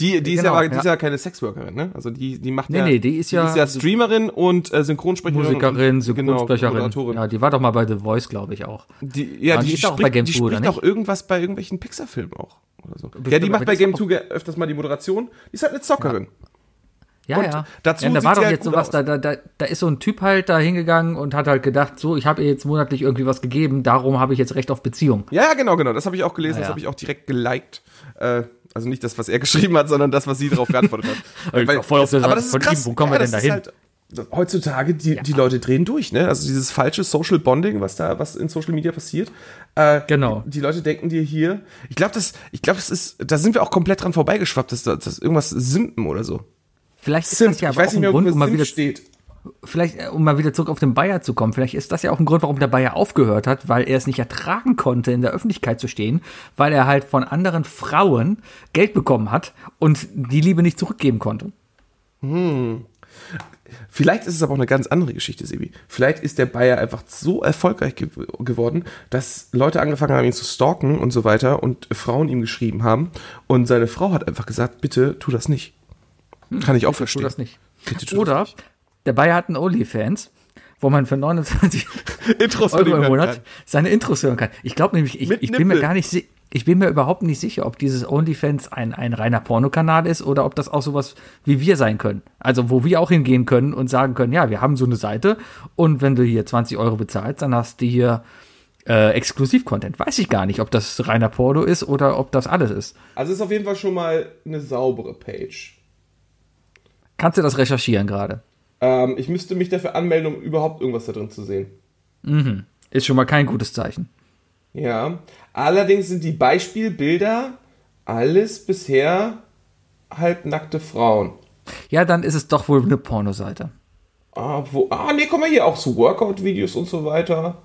Die, die, ist Genau, ja, aber- die ja. ist ja keine Sexworkerin, ne? Also die, die macht Nee, ja, nee, die ist ja- die ist ja Streamerin und äh, Synchronsprecherin. Musikerin, und, Synchronsprecherin. Genau, ja, die war doch mal bei The Voice, glaube ich auch. Die, ja, die, die ist auch bei Game die 2, oder spricht auch nicht? irgendwas bei irgendwelchen Pixar-Filmen auch. Oder so. ja, die Bestimmt, macht bei das Game ist 2 ge- öfters mal die Moderation. Die ist halt eine Zockerin. Ja, Und ja. dazu ja, da war doch halt jetzt sowas, da, da, da, da ist so ein Typ halt da hingegangen und hat halt gedacht, so, ich habe ihr jetzt monatlich irgendwie was gegeben, darum habe ich jetzt Recht auf Beziehung. Ja, ja, genau, genau. Das habe ich auch gelesen, das ja. habe ich auch direkt geliked. Äh, also nicht das, was er [LAUGHS] geschrieben hat, sondern das, was sie darauf geantwortet hat. [LAUGHS] Ich bin voll auf der aber Seite das ist von krass. ihm. Wo kommen wir das denn ist dahin? Halt, heutzutage, die, die Leute drehen durch, ne? Also dieses falsche Social Bonding, was da, was in Social Media passiert. Äh, Genau. Die, die Leute denken dir hier, ich glaube, das, ich glaube, das ist, da sind wir auch komplett dran vorbeigeschwappt, dass das, irgendwas Simpen oder so. Vielleicht ist Simp, das ja ich aber weiß auch nicht ein mehr, Grund, wo mal Simp wieder, steht. Vielleicht, äh, um mal wieder zurück auf den Bayer zu kommen, vielleicht ist das ja auch ein Grund, warum der Bayer aufgehört hat, weil er es nicht ertragen konnte, in der Öffentlichkeit zu stehen, weil er halt von anderen Frauen Geld bekommen hat und die Liebe nicht zurückgeben konnte. Vielleicht ist es aber auch eine ganz andere Geschichte, Sebi. Vielleicht ist der Bayer einfach so erfolgreich ge geworden, dass Leute angefangen haben, ihn zu stalken und so weiter und Frauen ihm geschrieben haben. Und seine Frau hat einfach gesagt, bitte tu das nicht. Kann ich auch Tu verstehen. das nicht. Bitte tu Oder das der Bayer hat einen OnlyFans, wo man für 29 nicht. [LAUGHS] Intros von ihm Euro im Monat kann. seine Intros hören kann. Ich glaube nämlich, ich, ich bin mir gar nicht si- ich bin mir überhaupt nicht sicher, ob dieses OnlyFans ein, ein reiner Pornokanal ist oder ob das auch sowas wie wir sein können. Also wo wir auch hingehen können und sagen können, ja, wir haben so eine Seite und wenn du hier 20 Euro bezahlst, dann hast du hier äh, Exklusiv-Content. Weiß ich gar nicht, ob das reiner Porno ist oder ob das alles ist. Also ist auf jeden Fall schon mal eine saubere Page. Kannst du das recherchieren gerade? Ähm, ich müsste mich dafür anmelden, um überhaupt irgendwas da drin zu sehen. Ist schon mal kein gutes Zeichen. Ja. Allerdings sind die Beispielbilder alles bisher halbnackte Frauen. Ja, dann ist es doch wohl eine Pornoseite. Ah, wo, ah, nee, guck mal hier, auch so Workout-Videos und so weiter.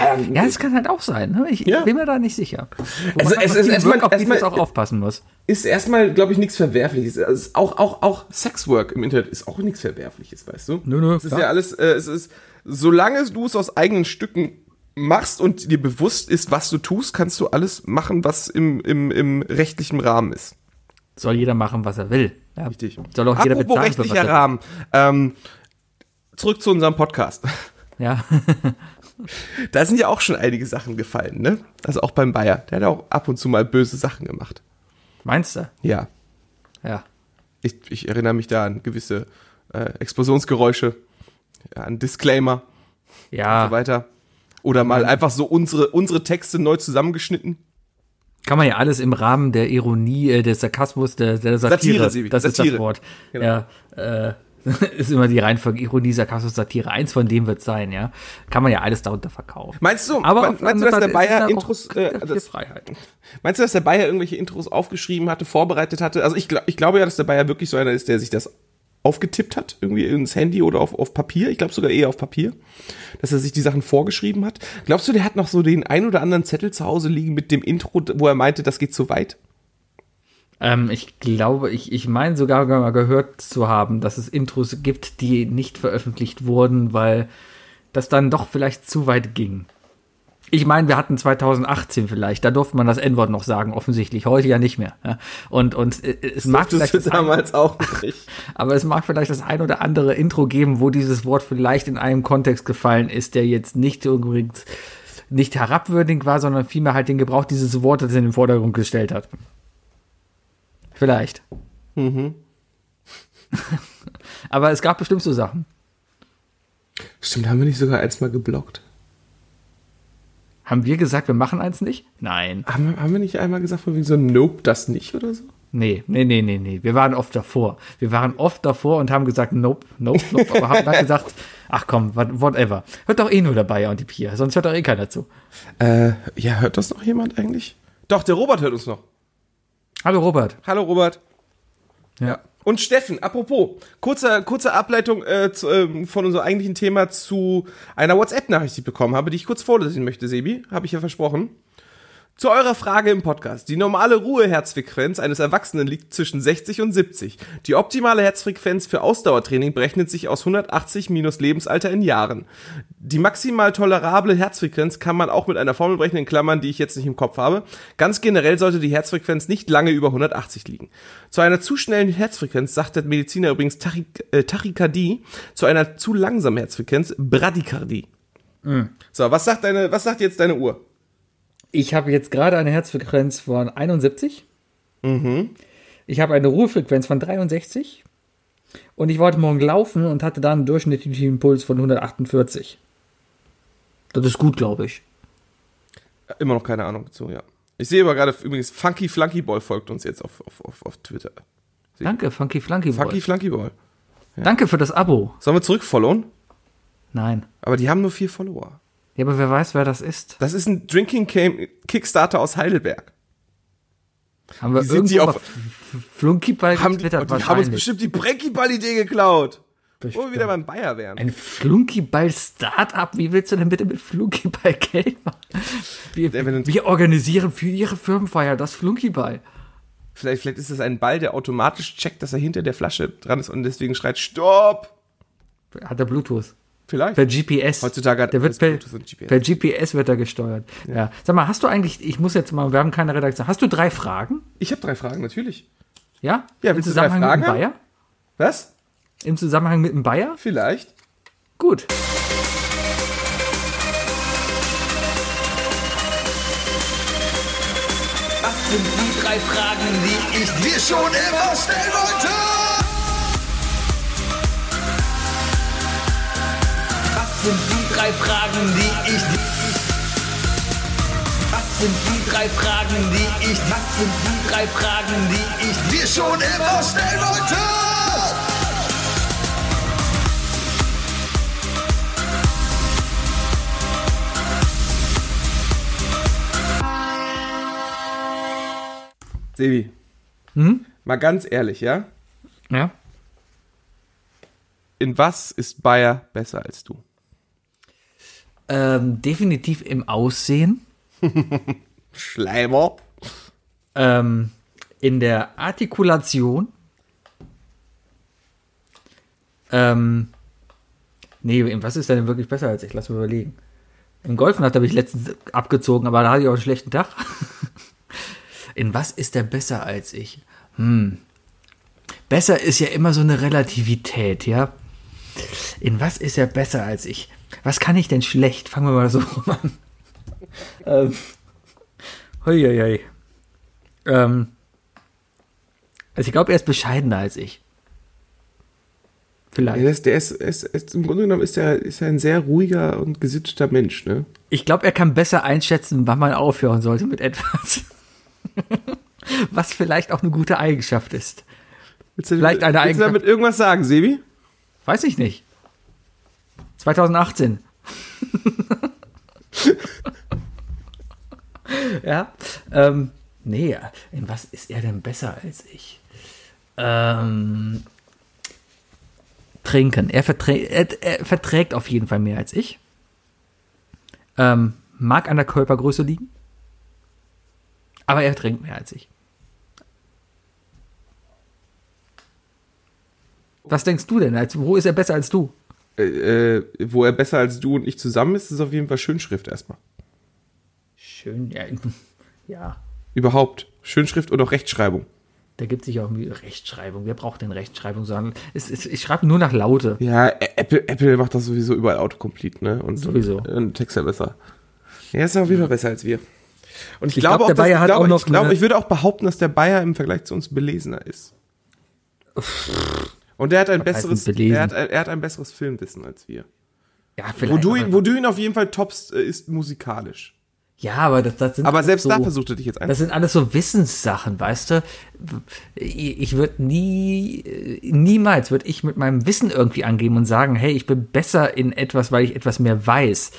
Ähm, Ja, das kann halt auch sein. Ne? Ich, Ja. bin mir da nicht sicher. Wo Also es ist erstmal- Workout-Videos erstmal- auch aufpassen muss. ist erstmal, glaube ich, nichts Verwerfliches. Also auch, auch, auch Sexwork im Internet ist auch nichts Verwerfliches, weißt du? Nö, nö, Es ist klar. ja alles, äh, es ist, solange du es aus eigenen Stücken machst und dir bewusst ist, was du tust, kannst du alles machen, was im, im, im rechtlichen Rahmen ist. Soll jeder machen, was er will. Ja. Richtig. Soll auch jeder Apropos bezahlen, für was rechtlicher er Rahmen. Ähm, zurück zu unserem Podcast. Ja. [LAUGHS] [LAUGHS] Da sind ja auch schon einige Sachen gefallen, ne? Also auch beim Bayer. Der hat auch ab und zu mal böse Sachen gemacht. Meinst du? Ja. Ja. Ich, ich erinnere mich da an gewisse äh, Explosionsgeräusche, ja, an Disclaimer und Ja. so weiter. Oder mal einfach so unsere, unsere Texte neu zusammengeschnitten. Kann man ja alles im Rahmen der Ironie, äh, des Sarkasmus, der, der Satire. Satire, das ist Satire. das Wort. Genau. Ja. Äh, [LAUGHS] ist immer die Reihenfolge Ironie, Sarkasmus, Satire. Eins von dem wird sein, ja. Kann man ja alles darunter verkaufen. Meinst du, Aber meinst du, dass der Bayer Intros, äh, das, Freiheit. meinst du, dass der Bayer irgendwelche Intros aufgeschrieben hatte, vorbereitet hatte? Also ich, glaub- ich glaube ja, dass der Bayer wirklich so einer ist, der sich das aufgetippt hat, irgendwie ins Handy oder auf, auf Papier. Ich glaube sogar eher auf Papier, dass er sich die Sachen vorgeschrieben hat. Glaubst du, der hat noch so den ein oder anderen Zettel zu Hause liegen mit dem Intro, wo er meinte, das geht zu weit? Ähm, ich glaube, ich, ich meine sogar mal gehört zu haben, dass es Intros gibt, die nicht veröffentlicht wurden, weil das dann doch vielleicht zu weit ging. Ich meine, wir hatten 2018 vielleicht, da durfte man das N-Wort noch sagen, offensichtlich, heute ja nicht mehr. Und, und äh, es mag Das vielleicht das ein, damals auch nicht. [LAUGHS] aber es mag vielleicht das ein oder andere Intro geben, wo dieses Wort vielleicht in einem Kontext gefallen ist, der jetzt nicht übrigens nicht herabwürdigend war, sondern vielmehr halt den Gebrauch dieses Wortes in den Vordergrund gestellt hat. Vielleicht. [LAUGHS] Aber es gab bestimmt so Sachen. Stimmt, haben wir nicht sogar eins mal geblockt? Haben wir gesagt, wir machen eins nicht? Nein. Haben, wir- haben wir nicht einmal gesagt, von wegen so, nope, das nicht oder so? Nee, nee, nee, nee, nee. Wir waren oft davor. Wir waren oft davor und haben gesagt, nope, nope, nope. aber haben dann [LAUGHS] gesagt, ach komm, what- whatever. Hört doch eh nur dabei und die Pia, sonst hört doch eh keiner zu. Äh, ja, hört das noch jemand eigentlich? Doch, der Robert hört uns noch. Hallo Robert. Hallo Robert. Ja. Und Steffen, apropos, kurze, kurze Ableitung äh, zu, ähm, von unserem eigentlichen Thema zu einer WhatsApp-Nachricht, die ich bekommen habe, die ich kurz vorlesen möchte, Sebi. Habe ich ja versprochen. Zu eurer Frage im Podcast. Die normale Ruheherzfrequenz eines Erwachsenen liegt zwischen 60 und 70. Die optimale Herzfrequenz für Ausdauertraining berechnet sich aus 180 minus Lebensalter in Jahren. Die maximal tolerable Herzfrequenz kann man auch mit einer Formel berechnen, in Klammern, die ich jetzt nicht im Kopf habe. Ganz generell sollte die Herzfrequenz nicht lange über 180 liegen. Zu einer zu schnellen Herzfrequenz sagt der Mediziner übrigens Tachik äh, Tachykardie, zu einer zu langsamen Herzfrequenz Bradykardie. So, was sagt deine, was sagt jetzt deine Uhr? Ich habe jetzt gerade eine Herzfrequenz von 71. Ich habe eine Ruhefrequenz von 63. Und ich wollte morgen laufen und hatte dann einen durchschnittlichen Puls von 148. Das ist gut, glaube ich. Immer noch keine Ahnung dazu, ja. Ich sehe aber gerade übrigens, Funky Flunky Ball folgt uns jetzt auf, auf, auf, auf Twitter. Danke, Funky Flunky Boy. Funky Flunky Ball. Danke für das Abo. Sollen wir zurückfollowen? Nein. Aber die haben nur vier Follower. Ja, aber wer weiß, wer das ist. Das ist ein Drinking Game Kickstarter aus Heidelberg. Haben wir Wie sind die auf- mal F- Flunky bei Haben die, die haben uns bestimmt die Brecky-Ball-Idee geklaut. Wo wir wieder beim Bayer wären. Ein Flunkyball-Startup? Wie willst du denn bitte mit Flunkyball Geld machen? Wir, wir organisieren für ihre Firmenfeier das Flunkyball. Vielleicht, vielleicht ist das ein Ball, der automatisch checkt, dass er hinter der Flasche dran ist und deswegen schreit Stopp. Hat er Bluetooth? Vielleicht. Per GPS. Heutzutage hat der wird per, GPS. per GPS wird er gesteuert. Ja. Sag mal, hast du eigentlich, ich muss jetzt mal, wir haben keine Redaktion. Hast du drei Fragen? Ich habe drei Fragen, natürlich. Ja? Ja, Im willst du drei Zusammenhang Fragen mit dem haben? Bayer? Was? Im Zusammenhang mit dem Bayer? Vielleicht. Gut. Was sind die drei Fragen, die ich dir schon immer stellen wollte? Was sind die drei Fragen, die ich dir... Was sind die drei Fragen, die ich... Was sind die drei Fragen, die ich dir schon immer stellen wollte? Sebi. Mal ganz ehrlich, ja? Ja. In was ist Bayer besser als du? Ähm, definitiv im Aussehen. [LAUGHS] Schleimer. Ähm, in der Artikulation. Ähm, nee, in was ist denn wirklich besser als ich? Lass mich überlegen. Im Golfen habe ich letztens abgezogen, aber da hatte ich auch einen schlechten Tag. [LAUGHS] In was ist der besser als ich? Hm. Besser ist ja immer so eine Relativität, ja. In was ist er besser als ich? Was kann ich denn schlecht? Fangen wir mal so [LAUGHS] rum an. ähm. Hoi, hoi, hoi. Ähm, also ich glaube, er ist bescheidener als ich. Vielleicht. Der ist, der ist, ist, ist, Im Grunde genommen ist er, ist er ein sehr ruhiger und gesitteter Mensch, ne? Ich glaube, er kann besser einschätzen, wann man aufhören sollte mit etwas. [LAUGHS] Was vielleicht auch eine gute Eigenschaft ist. Willst du, Vielleicht eine willst du Eigenschaft- damit irgendwas sagen, Sebi? Weiß ich nicht. 2018. ja. Ähm, nee, in was ist er denn besser als ich? Ähm, trinken. Er, verträ er, er verträgt auf jeden Fall mehr als ich. Ähm, mag an der Körpergröße liegen. Aber er trinkt mehr als ich. Was denkst du denn? Als, wo ist er besser als du? Äh, äh, wo er besser als du und ich zusammen ist, ist auf jeden Fall Schönschrift erstmal. Schön, ja. [LAUGHS] ja. Überhaupt. Schönschrift und auch Rechtschreibung. Da gibt sich auch irgendwie Rechtschreibung. Wer braucht denn Rechtschreibung? Sondern es, es, ich schreibe nur nach Laute. Ja, Apple, Apple macht das sowieso überall Autocomplete, ne? Und Sowieso. Und Texter besser. Er ist auf jeden Fall besser als wir. Und ich, Ich glaube glaub, auch, dass, ich, glaube, auch ich, glaube eine- ich würde auch behaupten, dass der Bayer im Vergleich zu uns belesener ist. Und der hat ein Was besseres, er hat, ein- er hat ein besseres Filmwissen als wir. Ja, Wo vielleicht. du, auch ihn, wo du ihn auf jeden Fall toppst, äh, ist musikalisch. ja, aber das, das sind Aber selbst so, da versucht er dich jetzt ein. Das sind alles so Wissenssachen, weißt du? Ich, ich würde nie, äh, niemals würde ich mit meinem Wissen irgendwie angeben und sagen, hey, ich bin besser in etwas, weil ich etwas mehr weiß.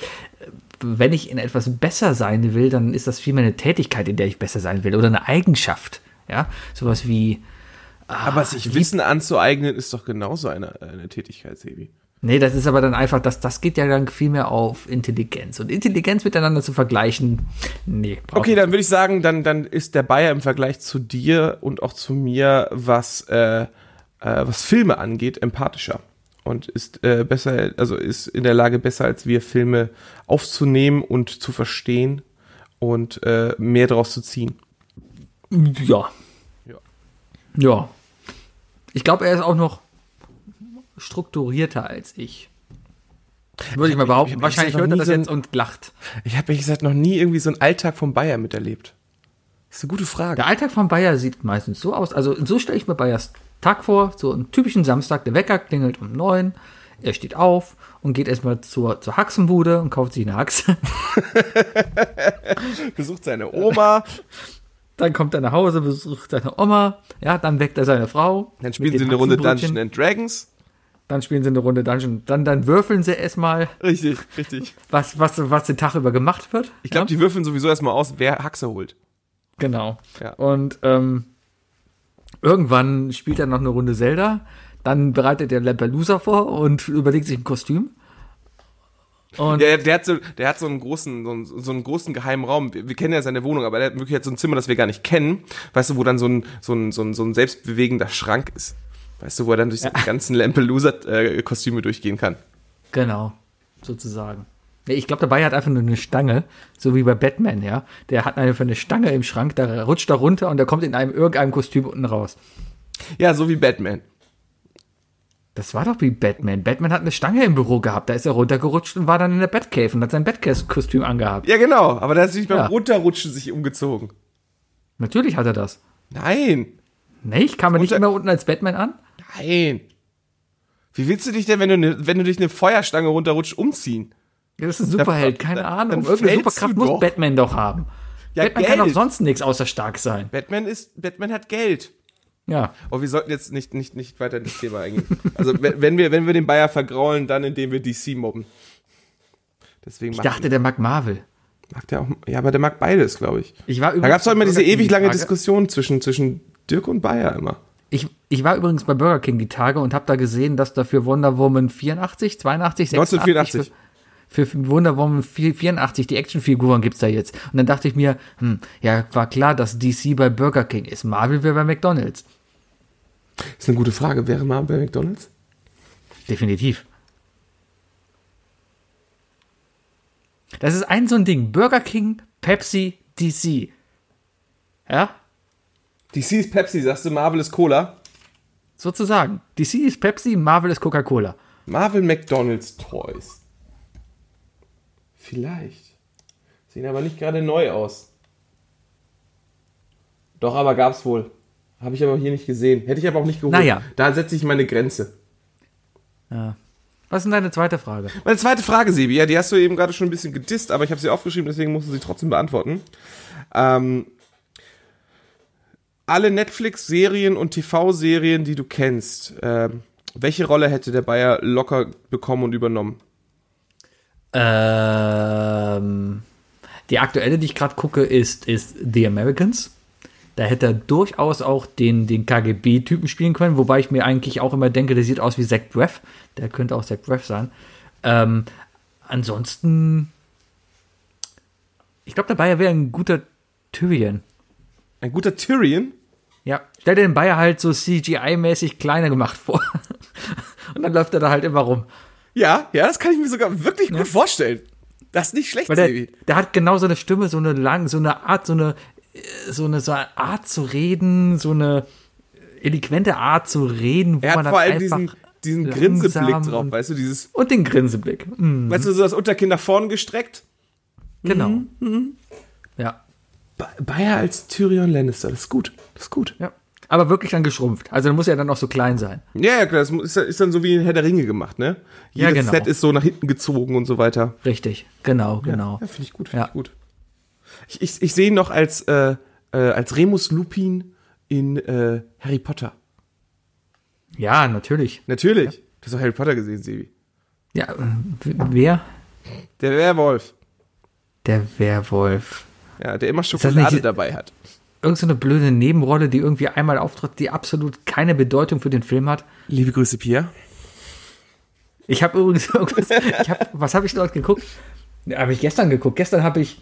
Wenn ich in etwas besser sein will, dann ist das vielmehr eine Tätigkeit, in der ich besser sein will oder eine Eigenschaft. Ja, sowas wie, Aber sich Wissen anzueignen, ist doch genauso eine, eine Tätigkeit, Sebi. Nee, das ist aber dann einfach, das, das geht ja dann viel mehr auf Intelligenz. Und Intelligenz miteinander zu vergleichen, nee. Okay, dann würde ich sagen, dann, dann ist der Bayer im Vergleich zu dir und auch zu mir, was, äh, äh, was Filme angeht, empathischer. Und ist äh, besser, also ist in der Lage, besser als wir Filme aufzunehmen und zu verstehen und äh, mehr daraus zu ziehen. Ja. Ja. Ich glaube, er ist auch noch strukturierter als ich. Würde ich mal behaupten. ich Wahrscheinlich hört er das so ein- jetzt und lacht. Ich habe, ehrlich gesagt, noch nie irgendwie so einen Alltag vom Bayer miterlebt. Das ist eine gute Frage. Der Alltag von Bayer sieht meistens so aus. Also so stelle ich mir Bayers Tag vor. So einen typischen Samstag. Der Wecker klingelt um neun. Er steht auf und geht erstmal zur, zur Haxenbude und kauft sich eine Haxe. [LAUGHS] Besucht seine Oma, Dann kommt er nach Hause, besucht seine Oma. Ja, dann weckt er seine Frau. dann spielen sie eine Runde. Dungeons and Dragons. Dann spielen sie eine Runde Dungeon. Dann, dann würfeln sie erstmal, Richtig, richtig. was, was, was den Tag über gemacht wird. Ich glaube, ja? die würfeln sowieso erstmal aus, wer Haxe holt. Genau. Ja. Und ähm, irgendwann spielt er noch eine Runde Zelda. Dann bereitet er Lampelusa vor und überlegt sich ein Kostüm. Und Der, der, hat so, der hat so einen großen, so einen, so einen großen geheimen Raum. Wir, wir kennen ja seine Wohnung, aber der hat wirklich halt so ein Zimmer, das wir gar nicht kennen. Weißt du, wo dann so ein, so ein, so ein, so ein selbstbewegender Schrank ist. Weißt du, wo er dann durch die ganzen Lampelusa-Kostüme durchgehen kann. genau, sozusagen. Ich glaube, dabei hat einfach nur eine Stange, so wie bei Batman, ja. Der hat einfach eine Stange im Schrank, da rutscht er runter und der kommt in einem irgendeinem Kostüm unten raus. Ja, so wie Batman. Das war doch wie Batman. Batman hat eine Stange im Büro gehabt, da ist er runtergerutscht und war dann in der Batcave und hat sein Batcave-Kostüm angehabt. Ja, genau. Aber der hat sich beim Ja. Runterrutschen sich umgezogen. Natürlich hat er das. Nein. Nicht? Kam er nicht immer unten als Batman an? Nein. Wie willst du dich denn, wenn du, ne, wenn du dich eine Feuerstange runterrutscht, umziehen? Ja, Das ist ein Superheld, dann- keine dann Ahnung. Irgendeine fällst Superkraft muss. Batman doch haben. Ja, Batman kann doch Geld. sonst nichts außer stark sein. Batman ist, Batman hat Geld. Ja. Oh, wir sollten jetzt nicht, nicht, nicht weiter in das Thema eingehen. Also, [LAUGHS] wenn wir, wenn wir den Bayer vergraulen, dann indem wir DC mobben. Deswegen Ich dachte, der mag Marvel. mag der auch, ja, aber der mag beides, glaube ich. Ich war Da gab es doch immer diese ewig lange. Diskussion zwischen, zwischen Dirk und Bayer immer. Ich, ich war übrigens bei Burger King die Tage und habe da gesehen, dass da für Wonder Woman 84, 82, 86 1984. Für, Wonder Woman 84 die Actionfiguren gibt's da jetzt. Und dann dachte ich mir, hm, ja, war klar, dass DC bei Burger King ist. Marvel wäre bei McDonalds. Ist eine gute Frage. Wäre mal bei McDonalds? Definitiv. Das ist ein so ein Ding. Burger King, Pepsi, DC. Ja, DC ist Pepsi, sagst du, Marvel ist Cola. sozusagen. DC ist Pepsi, Marvel ist Coca-Cola. Marvel McDonalds Toys. Vielleicht. Sehen aber nicht gerade neu aus. Doch, aber gab's wohl. Habe ich aber hier nicht gesehen. Hätte ich aber auch nicht geholt. Naja. Da setze ich meine Grenze. Was ist denn deine zweite Frage? Meine zweite Frage, Sebi, ja, die hast du eben gerade schon ein bisschen gedisst, aber ich habe sie aufgeschrieben, deswegen musst du sie trotzdem beantworten. Ähm, alle Netflix-Serien und TV-Serien, die du kennst, ähm, welche Rolle hätte der Bayer locker bekommen und übernommen? Ähm, die aktuelle, die ich gerade gucke, ist, ist The Americans. Da hätte er durchaus auch den, den KGB-Typen spielen können, wobei ich mir eigentlich auch immer denke, der sieht aus wie Zach Braff. Der könnte auch Zach Braff sein. Ähm, ansonsten, ich glaube, der Bayer wäre ein guter Tyrion. Ein guter Tyrion? Ja, stell dir den Bayer halt so CGI-mäßig kleiner gemacht vor. [LAUGHS] Und dann läuft er da halt immer rum. Ja, ja, das kann ich mir sogar wirklich gut vorstellen. Das ist nicht schlecht, Weil der, Sebi. der hat genau so eine Stimme, so eine lang, so eine Art, so eine, so eine, so eine Art zu reden, so eine eloquente Art zu reden, wo Er man hat dann vor allem einfach diesen, diesen Grinseblick drauf, weißt du, dieses, und den Grinseblick. Mm, weißt du, so das Unterkinn nach vorn gestreckt. genau. Mhm, Ja, Ba- Bayer als Tyrion Lannister, das ist gut, das ist gut. ja. Aber wirklich dann geschrumpft. Also dann muss er dann auch so klein sein. Ja, ja, klar, das ist, ist dann so wie in Herr der Ringe gemacht, ne? Ja, Jedes genau. Set ist so nach hinten gezogen und so weiter. Richtig, genau, genau. Ja, finde ich gut, finde Ja. ich gut. Ich, ich, ich sehe ihn noch als, äh, äh, als Remus Lupin in äh, Harry Potter. Ja, natürlich. Natürlich. Du hast doch Harry Potter gesehen, Sebi. Ja, wer? Der Werwolf. Der Werwolf. Ja, der immer Schokolade nicht- dabei hat. Irgend so eine blöde Nebenrolle, die irgendwie einmal auftritt, die absolut keine Bedeutung für den Film hat. Liebe Grüße, Pia. Ich habe übrigens [LAUGHS] irgendwas, hab, was habe ich dort geguckt? Habe ich gestern geguckt. Gestern habe ich,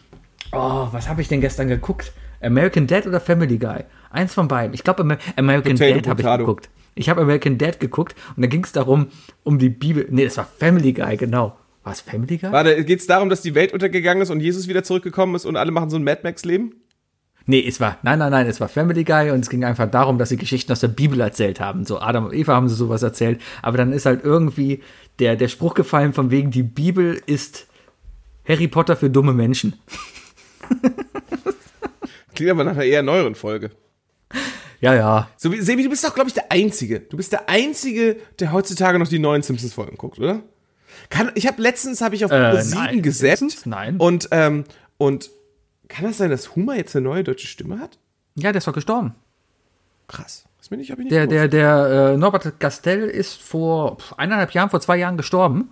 oh, was habe ich denn gestern geguckt? American Dad oder Family Guy? Eins von beiden. Ich glaube, Amer American Potato, Dad habe ich geguckt. Ich habe American Dad geguckt und da ging es darum, um die Bibel. Nee, das war Family Guy, genau. War es Family Guy? Warte, geht's darum, dass die Welt untergegangen ist und Jesus wieder zurückgekommen ist und alle machen so ein Mad Max-Leben? Nee, es war, nein, nein, nein, es war Family Guy und es ging einfach darum, dass sie Geschichten aus der Bibel erzählt haben. So Adam und Eva haben sie sowas erzählt, aber dann ist halt irgendwie der, der Spruch gefallen von wegen, die Bibel ist Harry Potter für dumme Menschen. [LAUGHS] Klingt aber nach einer eher neueren Folge. Ja, ja. So, wie- Sebi, du bist doch, glaube ich, der Einzige. Du bist der Einzige, der heutzutage noch die neuen Simpsons-Folgen guckt, oder? Kann, ich habe letztens habe ich auf Äh, Pro 7 nein. gesetzt. Simpsons? Nein. Und, ähm, und kann das sein, dass Humor jetzt eine neue deutsche Stimme hat? Ja, der ist doch gestorben. Krass. Das bin ich, hab ich nicht Der, gewusst. der, der äh, Norbert Gastel ist vor eineinhalb Jahren, vor zwei Jahren gestorben.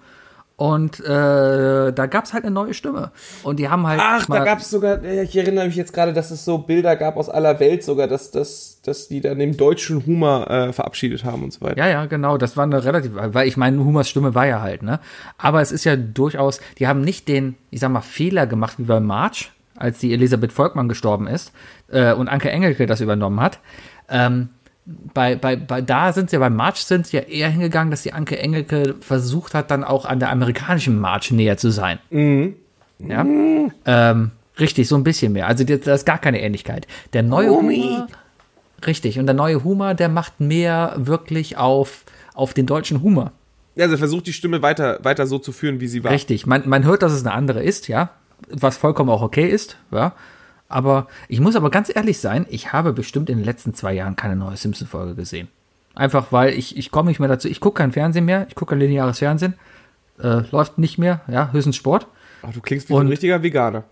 Und äh, da gab es halt eine neue Stimme. Und die haben halt. Ach, da gab es sogar, ich erinnere mich jetzt gerade, dass es so Bilder gab aus aller Welt sogar, dass, dass, dass die dann den deutschen Humor äh, verabschiedet haben und so weiter. Ja, ja, genau. Das war eine relativ, weil ich meine, Humas Stimme war ja halt, ne? Aber es ist ja durchaus, die haben nicht den, ich sag mal, Fehler gemacht wie bei March, als die Elisabeth Volkmann gestorben ist äh, und Anke Engelke das übernommen hat. Ähm, bei, bei, bei, da sind sie ja, bei March sind sie ja eher hingegangen, dass die Anke Engelke versucht hat, dann auch an der amerikanischen March näher zu sein. Ja. Ähm, richtig, so ein bisschen mehr. Also da ist gar keine Ähnlichkeit. Der neue Humor, richtig, und der neue Humor, der macht mehr wirklich auf, auf den deutschen Humor. Also versucht die Stimme weiter, weiter so zu führen, wie sie war. Richtig, man, man hört, dass es eine andere ist, ja, was vollkommen auch okay ist, ja. Aber ich muss aber ganz ehrlich sein, ich habe bestimmt in den letzten zwei Jahren keine neue Simpson-Folge gesehen. Einfach weil ich, ich komme nicht mehr dazu, ich gucke kein Fernsehen mehr, ich gucke kein lineares Fernsehen, äh, läuft nicht mehr, ja, höchstens Sport. Ach, du klingst wie so ein Und- richtiger Veganer.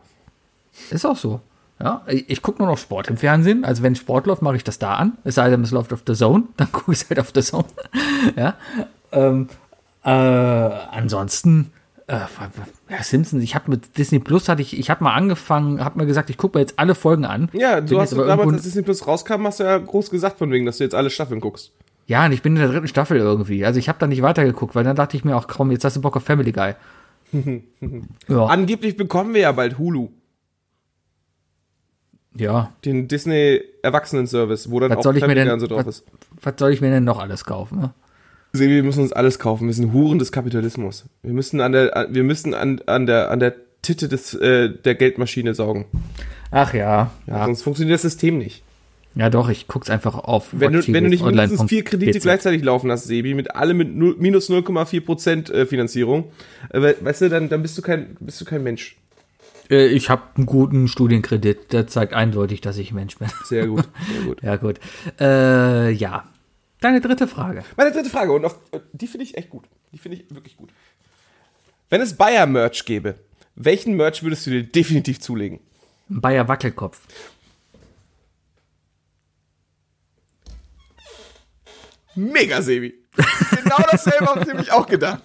Ist auch so. Ja, ich, gucke nur noch Sport im Fernsehen. Also wenn Sport läuft, mache ich das da an. Es sei denn, es läuft auf The Zone, [LAUGHS] dann gucke ich es halt auf The Zone. [LAUGHS] ja. Ähm, äh, ansonsten, äh, ja, Simpsons, ich habe mit Disney Plus hatte ich, ich habe mal angefangen, habe mir gesagt, ich gucke mir jetzt alle Folgen an. Ja, Bin du hast aber damals, als Disney Plus rauskam, hast du ja groß gesagt von wegen, dass du jetzt alle Staffeln guckst. Ja, und ich bin in der dritten Staffel irgendwie. Also ich habe da nicht weitergeguckt, weil dann dachte ich mir auch, komm, jetzt hast du Bock auf Family Guy. [LAUGHS] ja, Angeblich bekommen wir ja bald Hulu, ja. den Disney Erwachsenen-Service, wo dann Was auch soll ich mir Family denn, Guy und so drauf was, ist. was soll ich mir denn noch alles kaufen? Ne? Sebi, wir müssen uns alles kaufen. Wir sind Huren des Kapitalismus. Wir müssen an der, wir müssen an, an der, an der Titte des, äh, der Geldmaschine saugen. Ach ja, Ja. Sonst funktioniert das System nicht. Ja, doch, ich guck's einfach auf. Wenn du, wenn du nicht Online mindestens vier Kredite gleichzeitig laufen hast, Sebi, mit alle mit null, minus 0,4 Prozent äh, Finanzierung, äh, we- weißt du, dann, dann bist du kein, bist du kein Mensch. Äh, ich habe einen guten Studienkredit, der zeigt eindeutig, dass ich Mensch bin. Sehr gut, sehr gut. [LAUGHS] ja, gut. Äh, ja. Deine dritte Frage. Meine dritte Frage, und auf, die finde ich echt gut. Die finde ich wirklich gut. Wenn es Bayer-Merch gäbe, welchen Merch würdest du dir definitiv zulegen? Bayer Wackelkopf. Mega, Sebi. Genau dasselbe habe ich nämlich auch gedacht.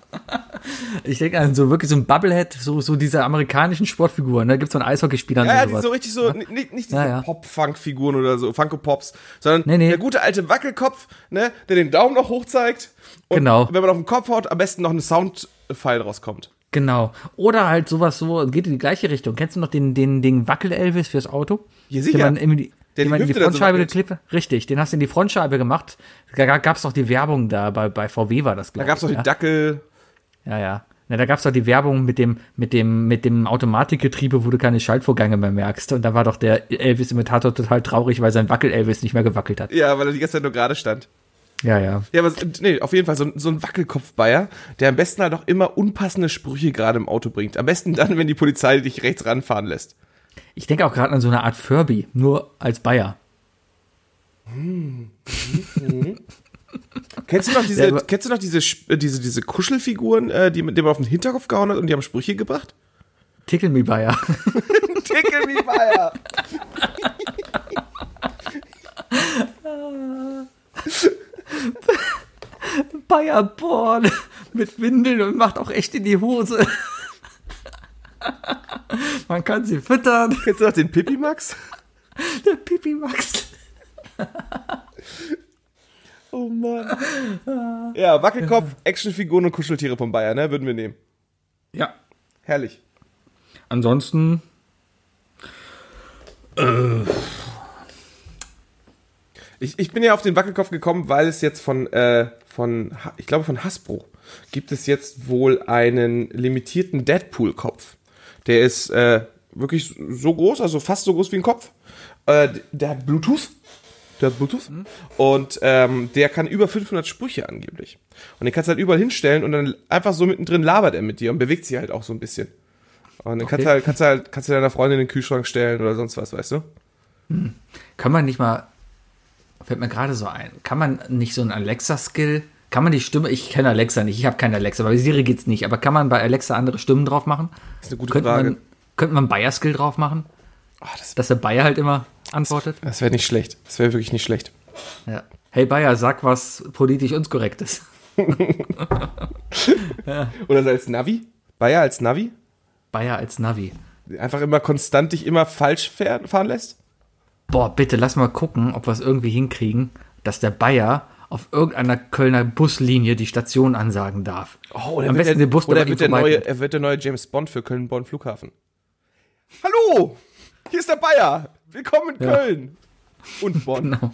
Ich denke an so wirklich so ein Bubblehead, so, so diese amerikanischen Sportfiguren. Da gibt's so einen Eishockeyspieler Ja, ja, die so richtig so, nicht, nicht diese Ja, ja. Pop-Funk-Figuren oder so, Funko-Pops, sondern Nee, nee. der gute alte Wackelkopf, ne, der den Daumen noch hoch zeigt. Und Genau. wenn man auf den Kopf haut, am besten noch ein Soundfile rauskommt. Genau. Oder halt sowas so, geht in die gleiche Richtung. Kennst du noch den, den, den Wackel-Elvis fürs Auto? Ja, sicher. Den man die, Der den die die so Frontscheibe wackelt. geklebt Richtig, den hast du in die Frontscheibe gemacht. Da gab's doch die Werbung da, bei, bei VW war das, Da glaube gab's noch ich. die Dackel. Ja, ja. Na, da gab's doch die Werbung mit dem, mit dem, mit dem Automatikgetriebe, wo du keine Schaltvorgänge mehr merkst. Und da war doch der Elvis-Imitator total traurig, weil sein Wackel-Elvis nicht mehr gewackelt hat. Ja, weil er die ganze Zeit nur gerade stand. Ja, ja. Ja, aber nee, auf jeden Fall so, ein- so ein Wackelkopf-Bayer, der am besten halt auch immer unpassende Sprüche gerade im Auto bringt. Am besten dann, wenn die Polizei dich rechts ranfahren lässt. Ich denke auch gerade an so eine Art Furby, nur als Bayer. Kennst du noch diese, Ja, kennst du noch diese, Sp- äh, diese, diese Kuschelfiguren, äh, die mit dem auf den Hinterkopf gehauen hat und die haben Sprüche gebracht? Tickle me Bayer. [LAUGHS] Tickle me Bayer. Bayer Born mit Windeln und macht auch echt in die Hose. [LAUGHS] Man kann sie füttern. Kennst du noch den Pippi Max? [LAUGHS] Der Pipi Max. [LAUGHS] Oh Mann. Ja, Wackelkopf, Actionfiguren und Kuscheltiere von Bayer, ne? Würden wir nehmen. Ja. Herrlich. Ansonsten. Ich, ich bin ja auf den Wackelkopf gekommen, weil es jetzt von, äh, von, ich glaube von Hasbro, gibt es jetzt wohl einen limitierten Deadpool-Kopf. Der ist äh, wirklich so groß, also fast so groß wie ein Kopf. Äh, der hat Bluetooth. Der hat Bluetooth. Und ähm, der kann über 500 Sprüche angeblich. Und den kannst du halt überall hinstellen und dann einfach so mittendrin labert er mit dir und bewegt sich halt auch so ein bisschen. Und dann kannst du halt, kannst du halt, kannst du deiner Freundin in den Kühlschrank stellen oder sonst was, weißt du? Kann man nicht mal. Fällt mir gerade so ein. Kann man nicht so ein Alexa-Skill. Kann man die Stimme. Ich kenne Alexa nicht. Ich habe keine Alexa. Bei Siri geht's nicht. Aber kann man bei Alexa andere Stimmen drauf machen? Das ist eine gute Könnte Frage. man, könnte man Bayer-Skill drauf machen? Ah, das Dass der Bayer halt immer antwortet? das wäre nicht schlecht. Das wäre wirklich nicht schlecht. Ja. Hey Bayer, sag was politisch unkorrektes. [LAUGHS] Oder so als Navi? Bayer als Navi? Bayer als Navi. Einfach immer konstant dich immer falsch fahren lässt? Boah, bitte lass mal gucken, ob wir es irgendwie hinkriegen, dass der Bayer auf irgendeiner Kölner Buslinie die Station ansagen darf. Oh, oder Am besten der, den Bus oder wird der, neue, er wird der neue James Bond für Köln-Bonn Flughafen. Hallo! Hier ist der Bayer! Willkommen in Ja. Köln! Und [LAUGHS] Bonn. [LAUGHS]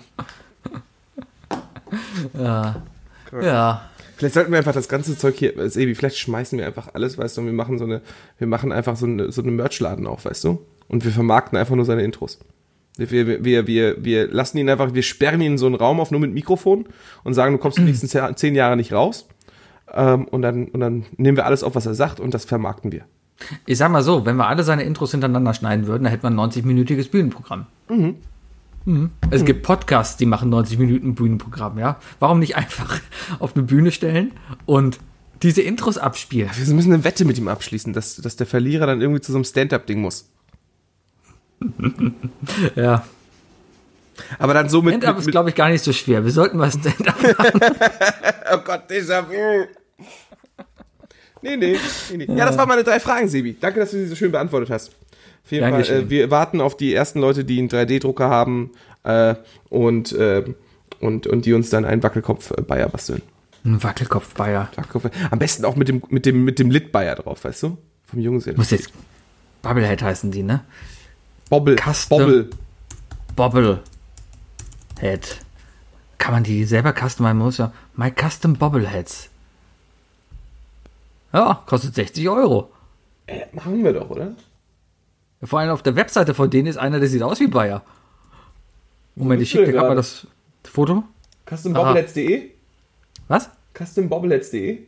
Ja. Vielleicht sollten wir einfach das ganze Zeug hier, äh, Sebi, vielleicht schmeißen wir einfach alles, weißt du, und wir machen so eine, wir machen einfach so eine, so eine Merchladen auf, weißt du? Und wir vermarkten einfach nur seine Intros. Wir, wir, wir, wir, lassen ihn einfach, wir sperren ihn in so einen Raum auf nur mit Mikrofon und sagen, du kommst die nächsten zehn- Jahre nicht raus. Ähm, und, dann, und dann nehmen wir alles auf, was er sagt und das vermarkten wir. Ich sag mal so, wenn wir alle seine Intros hintereinander schneiden würden, dann hätten wir ein 90-minütiges Bühnenprogramm. Mhm. Es gibt Podcasts, die machen 90 Minuten Bühnenprogramm, ja. Warum nicht einfach [LAUGHS] auf eine Bühne stellen und diese Intros abspielen? Wir müssen eine Wette mit ihm abschließen, dass, dass der Verlierer dann irgendwie zu so einem Stand-Up-Ding muss. [LAUGHS] Ja. Aber dann so mit. Mit, ist, glaube ich, gar nicht so schwer. Wir sollten mal Stand-up [LAUGHS] oh Gott, Déjà-vu. Nee, nee, nee, nee. Ja, das waren meine drei Fragen, Sebi. Danke, dass du sie so schön beantwortet hast. Auf jeden Fall, äh, wir warten auf die ersten Leute, die einen 3D-Drucker haben äh, und, äh, und, und die uns dann einen Wackelkopf äh, Bayer basteln. Ein Wackelkopf Bayer. Wackelkopf, am besten auch mit dem, mit dem, mit dem Lit-Bayer drauf, weißt du? Vom Jungsinn. Muss jetzt Bubblehead heißen die, ne? Bobble. Custom. Bobble. Bobblehead. Kann man die selber customizen? Muss ja. My Custom Bobbleheads. Ja, kostet 60 Euro. Äh, machen wir doch, oder? Vor allem auf der Webseite von denen ist einer, der sieht aus wie Bayer. Moment, ich schicke dir gerade mal das Foto. CustomBobbleheads.de? Was? CustomBobbleheads.de?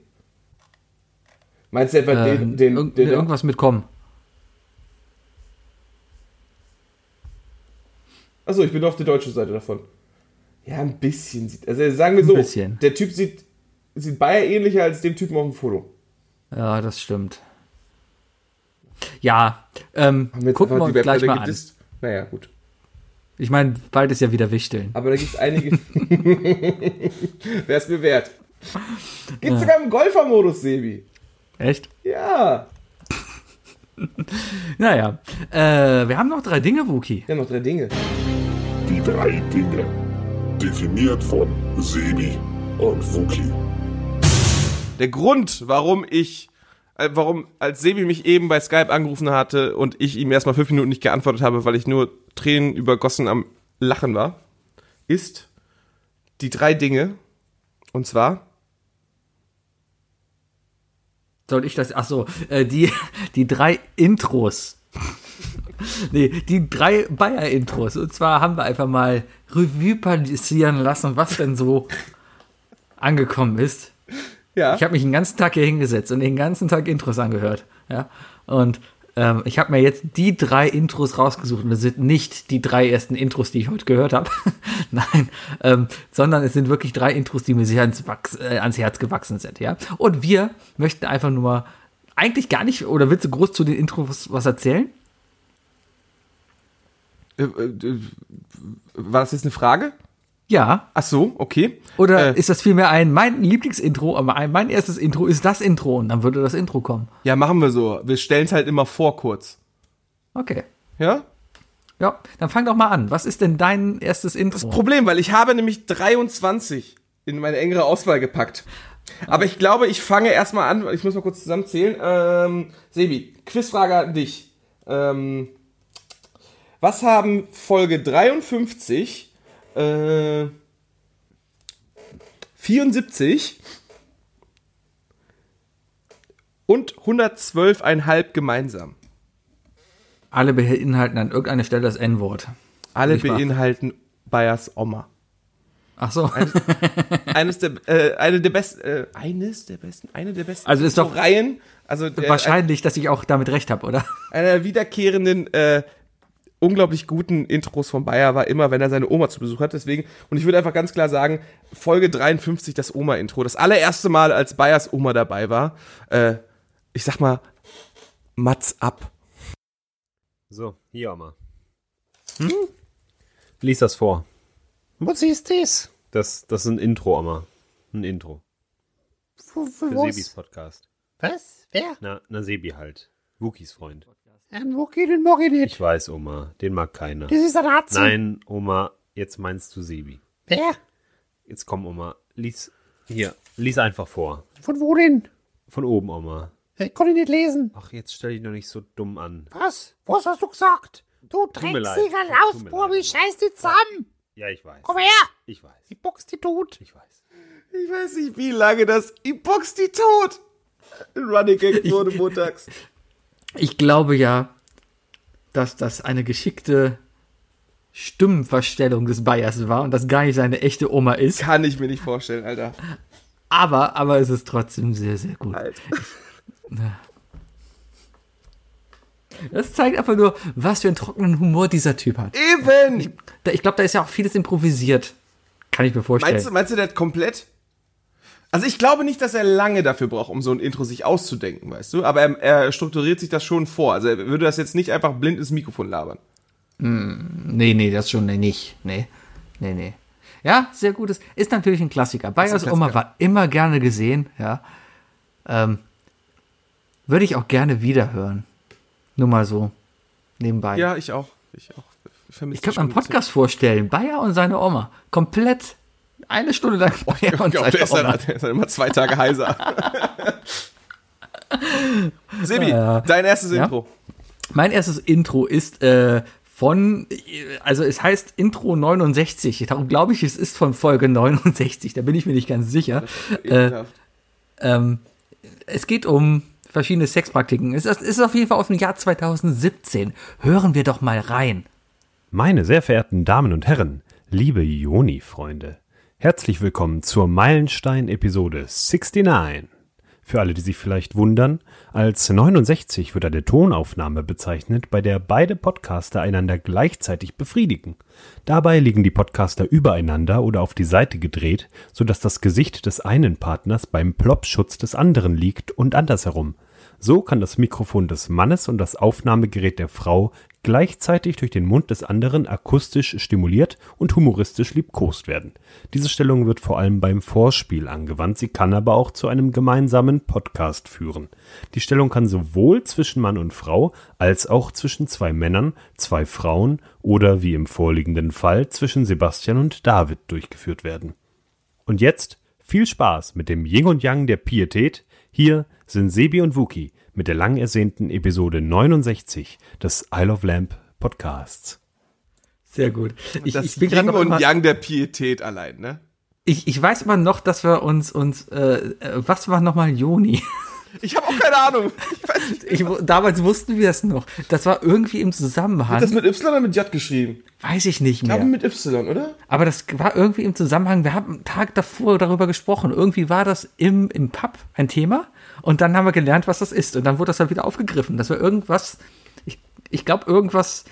Meinst du etwa Ähm, den, den, irgend- den irgendwas mit kommen. Achso, ich bin auf der deutschen Seite davon. Ja, ein bisschen sieht. Also sagen wir so, bisschen. der Typ sieht, sieht Bayer ähnlicher als dem Typen auf dem Foto. Ja, das stimmt. Ja, ähm, gucken wir uns gleich mal an. gedisst? Naja, gut. Ich meine, bald ist ja wieder Wichteln. Aber da gibt es einige. [LAUGHS] Wäre es mir wert. Gibt sogar im Golfer-Modus, Sebi. Echt? Ja. [LAUGHS] Naja, äh, wir haben noch drei Dinge, Wookie. Ja, noch drei Dinge. Die drei Dinge. Definiert von Sebi und Fuki. Der Grund, warum ich, äh, warum, als Sebi mich eben bei Skype angerufen hatte und ich ihm erstmal fünf Minuten nicht geantwortet habe, weil ich nur Tränen übergossen am Lachen war, ist die drei Dinge. Und zwar, Soll ich das? Ach so, äh, die, die drei Intros. nee, die drei Bayer-Intros. Und zwar haben wir einfach mal Revue passieren lassen, was denn so angekommen ist. ja, Ich habe mich den ganzen Tag hier hingesetzt und den ganzen Tag Intros angehört. Ja. Und Ähm, ich habe mir jetzt die drei Intros rausgesucht und das sind nicht die drei ersten Intros, die ich heute gehört habe. [LAUGHS] Nein, ähm, sondern es sind wirklich drei Intros, die mir sehr ans, äh, ans Herz gewachsen sind, ja. Und wir möchten einfach nur mal, eigentlich gar nicht, oder willst du groß zu den Intros was erzählen? Äh, äh, war das jetzt eine Frage? Ja. Ach so, okay. Oder Äh, ist das vielmehr ein, mein Lieblingsintro, aber ein, mein erstes Intro ist das Intro und dann würde das Intro kommen. ja, machen wir so. Wir stellen es halt immer vor kurz. Okay. Ja? Ja, dann fang doch mal an. Was ist denn dein erstes Intro? Problem, weil ich habe nämlich 23 in meine engere Auswahl gepackt. Aber ich glaube, ich fange erstmal an, ich muss mal kurz zusammenzählen. Ähm, Sebi, Quizfrage an dich. Ähm, was haben Folge 53, äh, 74 und 112,5 gemeinsam? Alle beinhalten an irgendeiner Stelle das N-Wort. Alle beinhalten Bayers Oma. Ach so. eines der äh, eine der besten äh, eines der besten eine der besten Also ist doch- Reihen also der, Wahrscheinlich, dass ich auch damit recht habe, oder? einer der wiederkehrenden äh, unglaublich guten Intros von Bayer war immer, wenn er seine Oma zu Besuch hat. Deswegen und ich würde einfach ganz klar sagen, Folge 53 das Oma-Intro, das allererste Mal, als Bayers Oma dabei war. Äh, ich sag mal, Mats ab. So, hier Oma. Hm? Lies das vor. Was ist das? Das, das ist ein Intro, Oma. Ein Intro. Für, für? Sebis Podcast. Was? Wer? Na, na Sebi halt. Wookies Freund. Wo geht denn mag ich nicht? Ich weiß, Oma. Den mag keiner. Das ist ein Nazi. Nein, Oma, jetzt meinst du Sebi. Wer? Jetzt komm, Oma. Lies. Hier, lies einfach vor. Von wo denn? Von oben, Oma. Ich konnte nicht lesen. Ach, jetzt stell dich doch nicht so dumm an. Was? Was hast du gesagt? Du drecksiger mir Lausburbi, leid. scheiß dich zusammen. Ja, ich weiß. Komm her. Ich weiß. Ich box die tot. Ich weiß. Ich weiß nicht, wie lange das I box die tot. Running Gag wurde montags. [LAUGHS] Ich glaube ja, dass das eine geschickte Stimmenverstellung des Bayers war und das gar nicht seine echte Oma ist. Kann ich mir nicht vorstellen, Alter. Aber, aber es ist trotzdem sehr, sehr gut. Alter. Das zeigt einfach nur, was für einen trockenen Humor dieser Typ hat. Eben! Da- Ich glaube, da ist ja auch vieles improvisiert. Kann ich mir vorstellen. Meinst du, meinst du, der hat komplett? Also ich glaube nicht, dass er lange dafür braucht, um so ein Intro sich auszudenken, weißt du? Aber er, er strukturiert sich das schon vor. Also er würde das jetzt nicht einfach blind ins Mikrofon labern. Nee, nee, das schon nee, nicht. Nee, nee, nee. Ja, sehr gutes. Ist natürlich ein Klassiker. Bayers. Oma war immer gerne gesehen, ja. Ähm, würde ich auch gerne wiederhören. Nur mal so. Nebenbei. Ja, ich auch. Ich auch. vermisse ich könnte mir einen Podcast vorstellen. Bayer und seine Oma. Komplett eine Stunde lang Bayer Ich und glaube, der, ist dann- Oma. der ist dann immer zwei Tage heiser. [LAUGHS] Sebi, Ja. dein erstes Ja? Intro. Mein erstes Intro ist äh, von, also es heißt Intro 69. Darum glaube ich, es ist von Folge 69. Da bin ich mir nicht ganz sicher. Äh, ähm, es geht um verschiedene Sexpraktiken. Es ist, es ist auf jeden Fall aus dem Jahr 2017. Hören wir doch mal rein. Meine sehr verehrten Damen und Herren, liebe Joni-Freunde, herzlich willkommen zur Meilenstein-Episode 69. Für alle, die sich vielleicht wundern, als 69 wird eine Tonaufnahme bezeichnet, bei der beide Podcaster einander gleichzeitig befriedigen. Dabei liegen die Podcaster übereinander oder auf die Seite gedreht, sodass das Gesicht des einen Partners beim Plopschutz des anderen liegt und andersherum. So kann das Mikrofon des Mannes und das Aufnahmegerät der Frau gleichzeitig durch den Mund des anderen akustisch stimuliert und humoristisch liebkost werden. Diese Stellung wird vor allem beim Vorspiel angewandt, sie kann aber auch zu einem gemeinsamen Podcast führen. Die Stellung kann sowohl zwischen Mann und Frau als auch zwischen zwei Männern, zwei Frauen oder wie im vorliegenden Fall zwischen Sebastian und David durchgeführt werden. Und jetzt viel Spaß mit dem Yin und Yang der Pietät. Hier sind Sebi und Wookie mit der lang ersehnten Episode 69 des Isle of Lamp Podcasts. Sehr gut. Ich, Das ich bin gerade Yin und Yang der Pietät allein, ne? ich, ich weiß immer noch, dass wir uns, uns äh, äh, was war nochmal Joni? [LAUGHS] Ich habe auch keine Ahnung. Ich weiß nicht. Ich, damals wussten wir es noch. Das war irgendwie im Zusammenhang. das mit Y oder mit J geschrieben? weiß ich nicht Ich glaube mehr. mit Y, oder? Aber das war irgendwie im Zusammenhang. Wir haben einen Tag davor darüber gesprochen. Irgendwie war das im, im Pub ein Thema. Und dann haben wir gelernt, was das ist. Und dann wurde das halt wieder aufgegriffen. Das war irgendwas, ich, ich glaube, irgendwas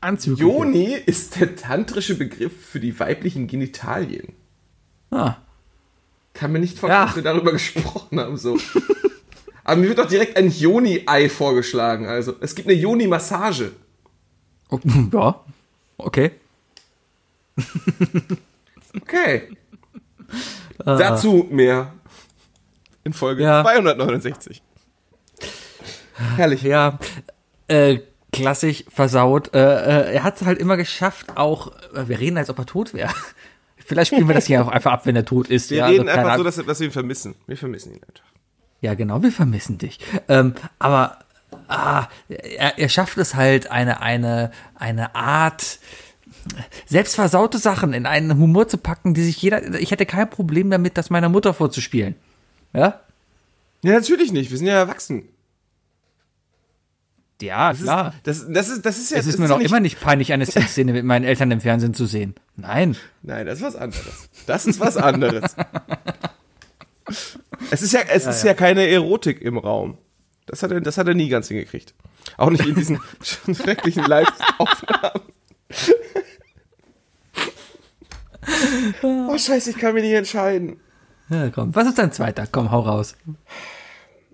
Anzügliches. Joni ist der tantrische Begriff für die weiblichen Genitalien. Ah. Kann mir nicht vorstellen, Ja. dass wir darüber gesprochen haben, so. [LAUGHS] Aber mir wird doch direkt ein Joni-Ei vorgeschlagen. Also, es gibt eine Joni-Massage. Oh, [LAUGHS] Ja. Okay. Okay. Dazu mehr in Folge Ja. 269. Herrlich. Ja, äh, klassisch versaut. Äh, äh, er hat es halt immer geschafft, auch, äh, wir reden, als ob er tot wäre. [LAUGHS] Vielleicht spielen wir das hier auch einfach ab, wenn er tot ist. Wir ja, reden also einfach so, dass, dass wir ihn vermissen. Wir vermissen ihn einfach. Ja, genau, wir vermissen dich. Ähm, aber ah, er, er schafft es halt, eine, eine, eine Art selbst versaute Sachen in einen Humor zu packen, die sich jeder. Ich hätte kein Problem damit, das meiner Mutter vorzuspielen. Ja? Ja, natürlich nicht. Wir sind ja erwachsen. Ja, Das klar. Ist, das, das, ist, das ist ja. es ist mir ja noch nicht, immer nicht peinlich, eine Sexszene mit meinen Eltern im Fernsehen zu sehen. Nein. Nein, das ist was anderes. Das ist was anderes. [LAUGHS] es ist ja, es ist ja. keine Erotik im Raum. Das hat er, das hat er nie ganz hingekriegt. Auch nicht in diesen [LAUGHS] schrecklichen Live-Aufnahmen. [LAUGHS] oh Scheiße, ich kann mich nicht entscheiden. Ja, komm. Was ist dein zweiter? Komm, hau raus.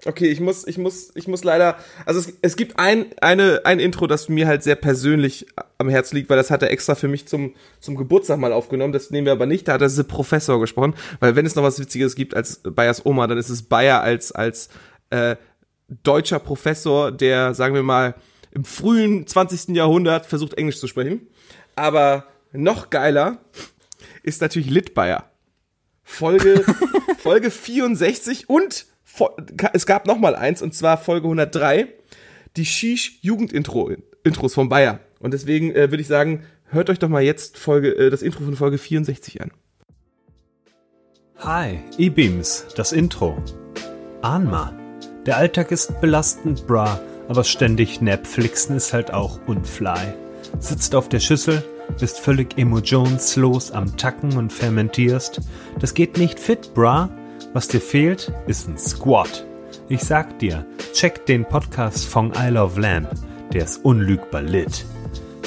Okay, ich muss, ich muss, ich muss leider, also es, es gibt ein, eine, ein Intro, das mir halt sehr persönlich am Herz liegt, weil das hat er extra für mich zum, zum Geburtstag mal aufgenommen. Das nehmen wir aber nicht. Da hat er The Professor gesprochen, weil wenn es noch was Witziges gibt als Bayers Oma, dann ist es Bayer als, als, äh, deutscher Professor, der, sagen wir mal, im frühen 20. Jahrhundert versucht, Englisch zu sprechen. Aber noch geiler ist natürlich Litbayer. Folge, [LAUGHS] Folge 64 und es gab noch mal eins, und zwar Folge 103, die Shish-Jugendintro-Intros von Bayer. Und deswegen äh, würde ich sagen, hört euch doch mal jetzt Folge, äh, das Intro von Folge 64 an. Hi, E-Beams, das Intro. Ahnma, der Alltag ist belastend, bra, aber ständig Netflixen ist halt auch unfly. Sitzt auf der Schüssel, bist völlig emotionslos am Tacken und fermentierst. Das geht nicht fit, bra. Was dir fehlt, ist ein Squat. Ich sag dir, check den Podcast von I Love Lamp. Der ist unlügbar lit.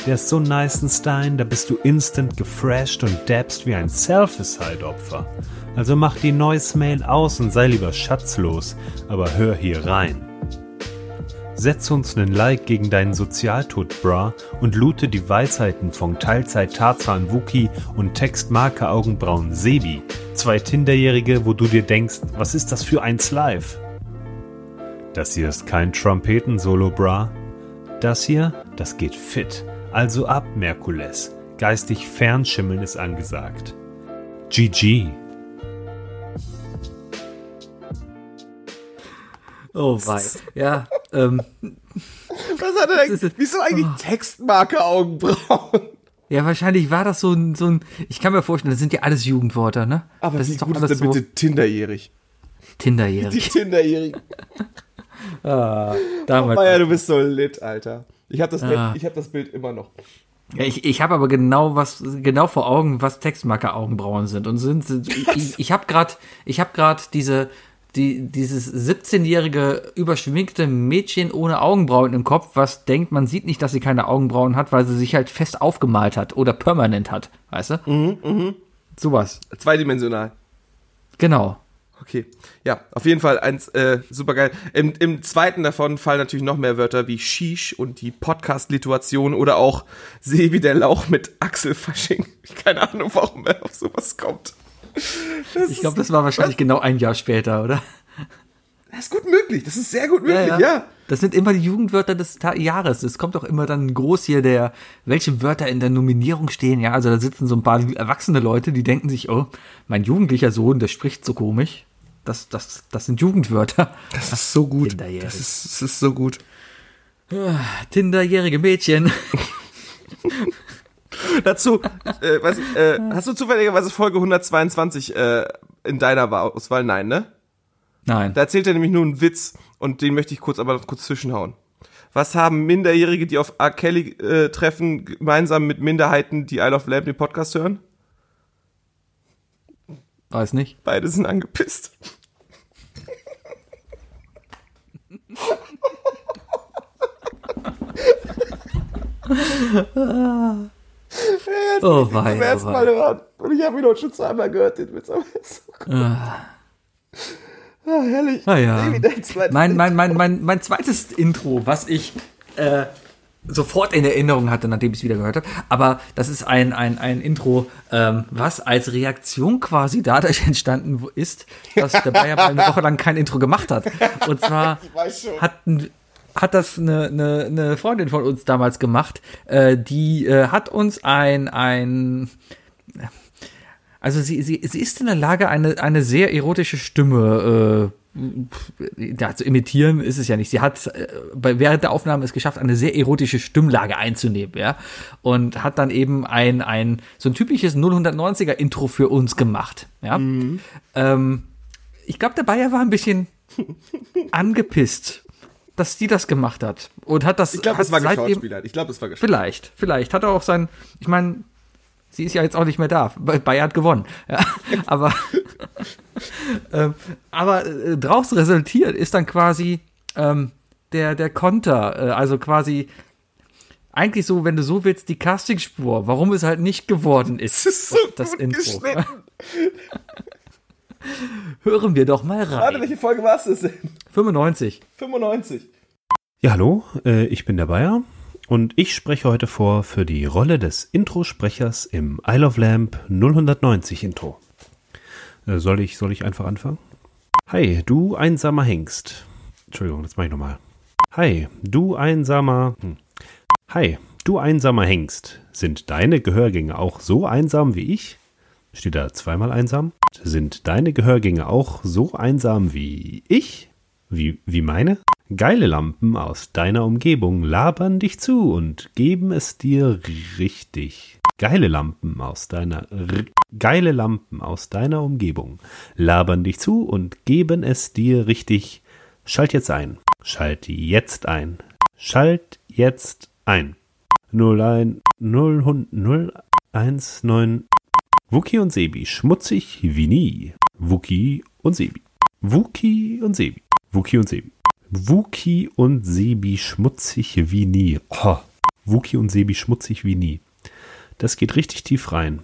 Der ist so nice in Stein, da bist du instant gefresht und dabst wie ein Selficide-Opfer. Also mach die Noise-Mail aus und sei lieber schatzlos, aber hör hier rein. Setz uns nen Like gegen deinen Sozialtod, bra, und loote die Weisheiten von Teilzeit Tarzan Wookie und Textmarke Augenbrauen Sebi. Zwei Tinderjährige, wo du dir denkst, was ist das für eins live? Das hier ist kein Trompeten-Solo, bra. Das hier, das geht fit. Also ab, Merkules. Geistig fernschimmeln ist angesagt. GG. Oh, wei. Ja, ähm, [LAUGHS] Was hat er denn? ist- Wieso eigentlich Textmarke Augenbrauen? ja, wahrscheinlich war das so ein, so ein, ich kann mir vorstellen, das sind ja alles Jugendwörter, ne? Aber das ist doch gut alles ist so denn bitte Tinderjährig? Die Tinderjährig. Tinderjährigen. [LAUGHS] Damals. Meier, du bist so lit, Alter. Ich habe das, Ah. ich hab das Bild immer noch. Ja, ich ich habe aber genau was genau vor Augen, was Textmarker Augenbrauen sind und sind, sind [LAUGHS] ich, ich habe gerade ich habe gerade diese die dieses 17-jährige überschminkte Mädchen ohne Augenbrauen im Kopf, was denkt, man sieht nicht, dass sie keine Augenbrauen hat, weil sie sich halt fest aufgemalt hat oder permanent hat, weißt du? Mhm, Sowas. Zweidimensional. Genau. Okay. Ja, auf jeden Fall eins äh, super geil. Im, Im zweiten davon fallen natürlich noch mehr Wörter wie Shish und die Podcast-Lituation oder auch Sebi der Lauch mit Achselfasching. [LAUGHS] Keine Ahnung, warum er auf sowas kommt. Das Ich glaube, das war wahrscheinlich genau ein Jahr später, oder? Das ist gut möglich. Das ist sehr gut möglich, ja. Das sind immer die Jugendwörter des Ta Jahres. Es kommt doch immer dann groß hier der, welche Wörter in der Nominierung stehen. Ja, also da sitzen so ein paar erwachsene Leute, die denken sich, oh, mein jugendlicher Sohn, der spricht so komisch. Das, das, das sind Jugendwörter. Das ist so gut. Das ist, das ist so gut. Tinderjährige Mädchen. [LAUGHS] [LAUGHS] Dazu, äh, ich, äh, hast du zufälligerweise Folge 122 äh, in deiner Auswahl? Nein, ne? Nein. Da erzählt er nämlich nur einen Witz und den möchte ich kurz aber noch kurz zwischenhauen. Was haben Minderjährige, die auf R. Kelly äh, treffen, gemeinsam mit Minderheiten, die Isle of Lamp den Podcast hören? Weiß nicht. Beide sind angepisst. [LAUGHS] Oh Zum wei, oh ersten Mal wei. hören. Und ich habe ihn auch schon zweimal gehört, den Witz. Aber er ist so gut. Ah, herrlich. Ah ja. Mein, mein, mein, mein, mein zweites Intro, was ich äh, sofort in Erinnerung hatte, nachdem ich es wieder gehört habe. Aber das ist ein, ein, ein Intro, ähm, was als Reaktion quasi dadurch [LAUGHS] entstanden ist, dass der Bayer mal eine Woche lang kein Intro gemacht hat. Und zwar [LAUGHS] hatten hat das eine, eine, eine Freundin von uns damals gemacht, äh, die äh, hat uns ein, ein also sie, sie, sie ist in der Lage, eine, eine sehr erotische Stimme äh, ja, zu imitieren ist es ja nicht. Sie hat äh, bei, während der Aufnahme es geschafft, eine sehr erotische Stimmlage einzunehmen, ja. Und hat dann eben ein, ein so ein typisches 090er Intro für uns gemacht, ja. Ähm, ich glaube, der Bayer war ein bisschen angepisst, dass die das gemacht hat. Und hat das Ich glaube, das war geschauspielert. Ich glaube, das war geschauspielert. Vielleicht, vielleicht. Hat er auch sein, ich meine, sie ist ja jetzt auch nicht mehr da. Ba- Bayer hat gewonnen. Ja, [LAUGHS] aber [LAUGHS] ähm, aber äh, draus resultiert ist dann quasi ähm, der, der Konter, äh, also quasi eigentlich so, wenn du so willst, die Castingspur, warum es halt nicht geworden ist. Das ist so das gut Intro. [LAUGHS] [LAUGHS] Hören wir doch mal Warte, rein. welche Folge war es denn? 95. 95. Ja, hallo, äh, ich bin der Bayer und ich spreche heute vor für die Rolle des Introsprechers im Isle of Lamp 090 Intro. Äh, soll, ich, soll ich einfach anfangen? Hi, du einsamer Hengst. Entschuldigung, das mache ich nochmal. Hi, du einsamer. Hm. Hi, du einsamer Hengst. Sind deine Gehörgänge auch so einsam wie ich? Steht da zweimal einsam? Sind deine Gehörgänge auch so einsam wie ich? Wie, wie meine? Geile Lampen aus deiner Umgebung labern dich zu und geben es dir richtig. Geile Lampen aus deiner geile Lampen aus deiner Umgebung labern dich zu und geben es dir richtig. Schalt jetzt ein. Schalt jetzt ein. Schalt jetzt ein. 01 0 0 1 9 Wookie und Sebi, schmutzig wie nie. Wookie und Sebi. Wookie und Sebi. Wookie und Sebi. Wookie und Sebi, schmutzig wie nie. Oh, Wookie und Sebi, schmutzig wie nie. Das geht richtig tief rein.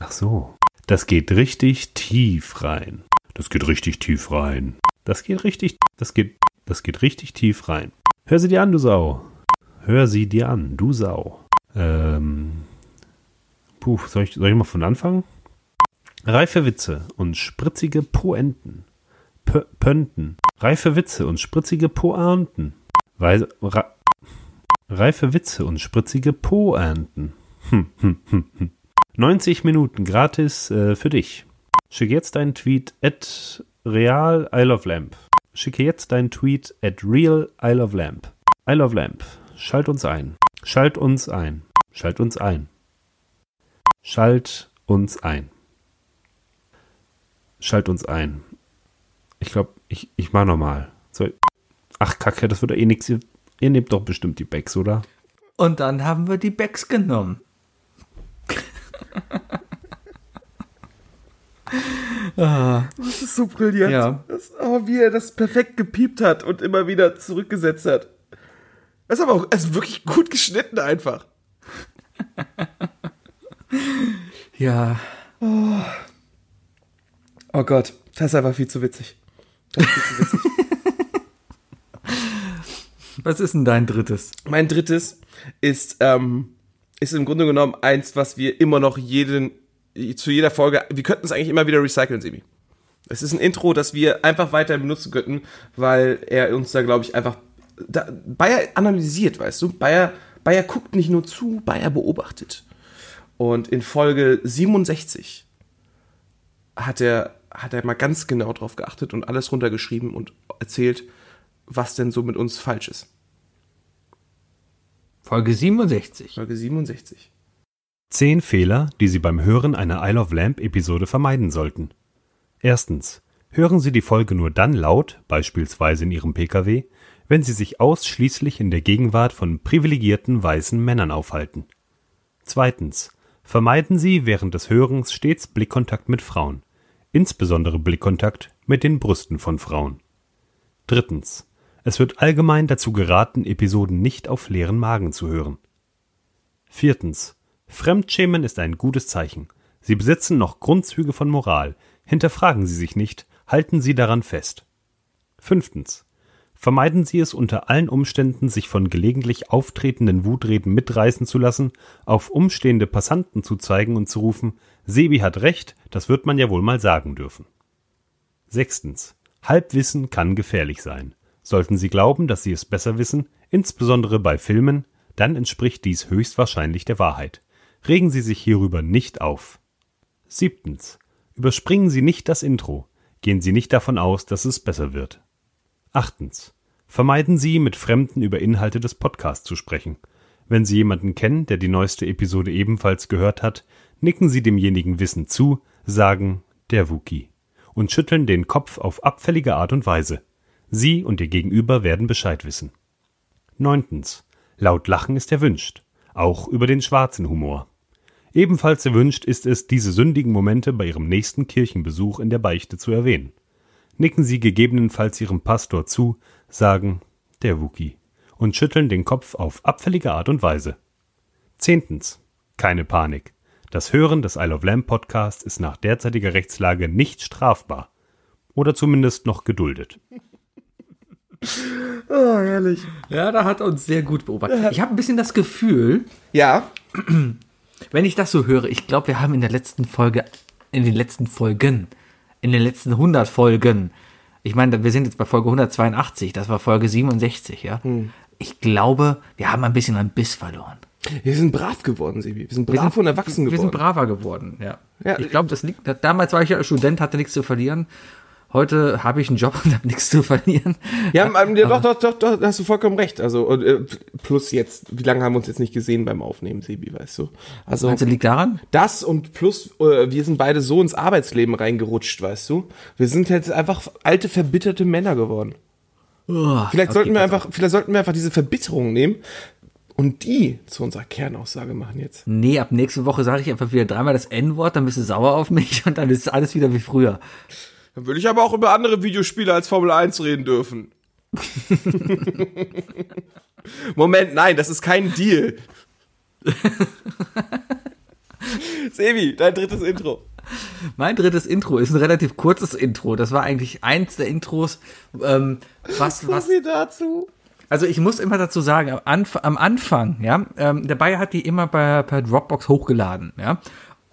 Ach so. Das geht richtig tief rein. Das geht richtig tief rein. Das geht richtig, das geht, das geht richtig tief rein. Hör sie dir an, du Sau. Hör sie dir an, du Sau. Ähm, Puh, soll ich, soll ich mal von Anfang? Reife Witze und spritzige Poenten. Pö Pönten. Reife Witze und spritzige Poenten. Weise, reife Witze und spritzige Poenten. Hm, hm, hm, hm. 90 Minuten gratis äh, für dich. Schicke jetzt deinen Tweet at real Isle of Lamp. Schicke jetzt deinen Tweet at real Isle of Lamp. Isle of Lamp. Schalt uns ein. Schalt uns ein. Schalt uns ein. Schalt uns ein. Schalt uns ein. Ich glaube, ich, ich mach nochmal. So. Ach, Kacke, das wird doch eh nix. Ihr, ihr nehmt doch bestimmt die Bags, oder? Und dann haben wir die Bags genommen. [LAUGHS] Das ist so brillant. Ja. Das, aber wie er das perfekt gepiept hat und immer wieder zurückgesetzt hat. Das ist aber auch also wirklich gut geschnitten einfach. [LAUGHS] Ja. Oh Gott, das ist einfach viel zu witzig. Das ist viel zu witzig. [LAUGHS] Was ist denn dein drittes? mein drittes ist, ähm, ist im Grunde genommen eins, was wir immer noch jeden, zu jeder Folge, wir könnten es eigentlich immer wieder recyceln, Sebi. Es ist ein Intro, das wir einfach weiter benutzen könnten, weil er uns da, glaube ich, einfach, da, Bayer analysiert, weißt du? Bayer, Bayer guckt nicht nur zu, Bayer beobachtet. Und in Folge 67 hat er, hat er mal ganz genau drauf geachtet und alles runtergeschrieben und erzählt, was denn so mit uns falsch ist. Folge 67. Folge 67. Zehn Fehler, die Sie beim Hören einer Isle of Lamp Episode vermeiden sollten. Erstens. Hören Sie die Folge nur dann laut, beispielsweise in Ihrem Pkw, wenn Sie sich ausschließlich in der Gegenwart von privilegierten weißen Männern aufhalten. Zweitens. Vermeiden Sie während des Hörens stets Blickkontakt mit Frauen, insbesondere Blickkontakt mit den Brüsten von Frauen. Drittens. Es wird allgemein dazu geraten, Episoden nicht auf leeren Magen zu hören. Viertens. Fremdschämen ist ein gutes Zeichen. Sie besitzen noch Grundzüge von Moral. Hinterfragen Sie sich nicht, halten Sie daran fest. Fünftens. Vermeiden Sie es unter allen Umständen, sich von gelegentlich auftretenden Wutreden mitreißen zu lassen, auf umstehende Passanten zu zeigen und zu rufen, Sebi hat recht, das wird man ja wohl mal sagen dürfen. Sechstens. Halbwissen kann gefährlich sein. Sollten Sie glauben, dass Sie es besser wissen, insbesondere bei Filmen, dann entspricht dies höchstwahrscheinlich der Wahrheit. Regen Sie sich hierüber nicht auf. Siebtens. Überspringen Sie nicht das Intro. Gehen Sie nicht davon aus, dass es besser wird. Achtens. Vermeiden Sie, mit Fremden über Inhalte des Podcasts zu sprechen. Wenn Sie jemanden kennen, der die neueste Episode ebenfalls gehört hat, nicken Sie demjenigen wissend zu, sagen der Wookie und schütteln den Kopf auf abfällige Art und Weise. Sie und Ihr Gegenüber werden Bescheid wissen. Neuntens. Laut Lachen ist erwünscht, auch über den schwarzen Humor. Ebenfalls erwünscht ist es, diese sündigen Momente bei Ihrem nächsten Kirchenbesuch in der Beichte zu erwähnen. Nicken Sie gegebenenfalls Ihrem Pastor zu, sagen der Wookie und schütteln den Kopf auf abfällige Art und Weise. Zehntens. Keine Panik. Das Hören des Isle of Lamb Podcast ist nach derzeitiger Rechtslage nicht strafbar. Oder zumindest noch geduldet. [LAUGHS] Oh, herrlich. Ja, da hat uns sehr gut beobachtet. Ich habe ein bisschen das Gefühl, Ja, [CLEARS THROAT] wenn ich das so höre, ich glaube, wir haben in der letzten Folge, in den letzten Folgen, in den letzten 100 Folgen, ich meine, wir sind jetzt bei Folge 182, das war Folge 67, ja. Ich glaube, wir haben ein bisschen an Biss verloren. wir sind brav geworden, Sebi. Wir sind brav Wir sind, und erwachsen wir geworden. sind braver geworden, ja. Ja, ich glaube, das liegt, damals war ich ja Student, hatte nichts zu verlieren. Heute habe ich einen Job [LAUGHS] und habe nichts zu verlieren. Ja, ähm, ja doch, doch, doch, doch, da hast du vollkommen recht. Also, und, äh, plus jetzt, wie lange haben wir uns jetzt nicht gesehen beim Aufnehmen, Sebi, weißt du? Also, Meinst du, liegt daran? das und plus, äh, wir sind beide so ins Arbeitsleben reingerutscht, weißt du? Wir sind jetzt einfach alte, verbitterte Männer geworden. Vielleicht sollten wir einfach, vielleicht sollten wir einfach diese Verbitterung nehmen und die zu unserer Kernaussage machen jetzt. Nee, ab nächste Woche sage ich einfach wieder dreimal das N-Wort, dann bist du sauer auf mich [LAUGHS] und dann ist alles wieder wie früher. Dann würde ich aber auch über andere Videospiele als Formel 1 reden dürfen. [LAUGHS] Moment, nein, das ist kein Deal. [LAUGHS] Sebi, dein drittes Intro. Mein drittes Intro ist ein relativ kurzes Intro. Das war eigentlich eins der Intros, ähm, was, was, viel dazu? also ich muss immer dazu sagen, am, Anf am Anfang, ja, ähm, der Bayer hat die immer per, per Dropbox hochgeladen, ja.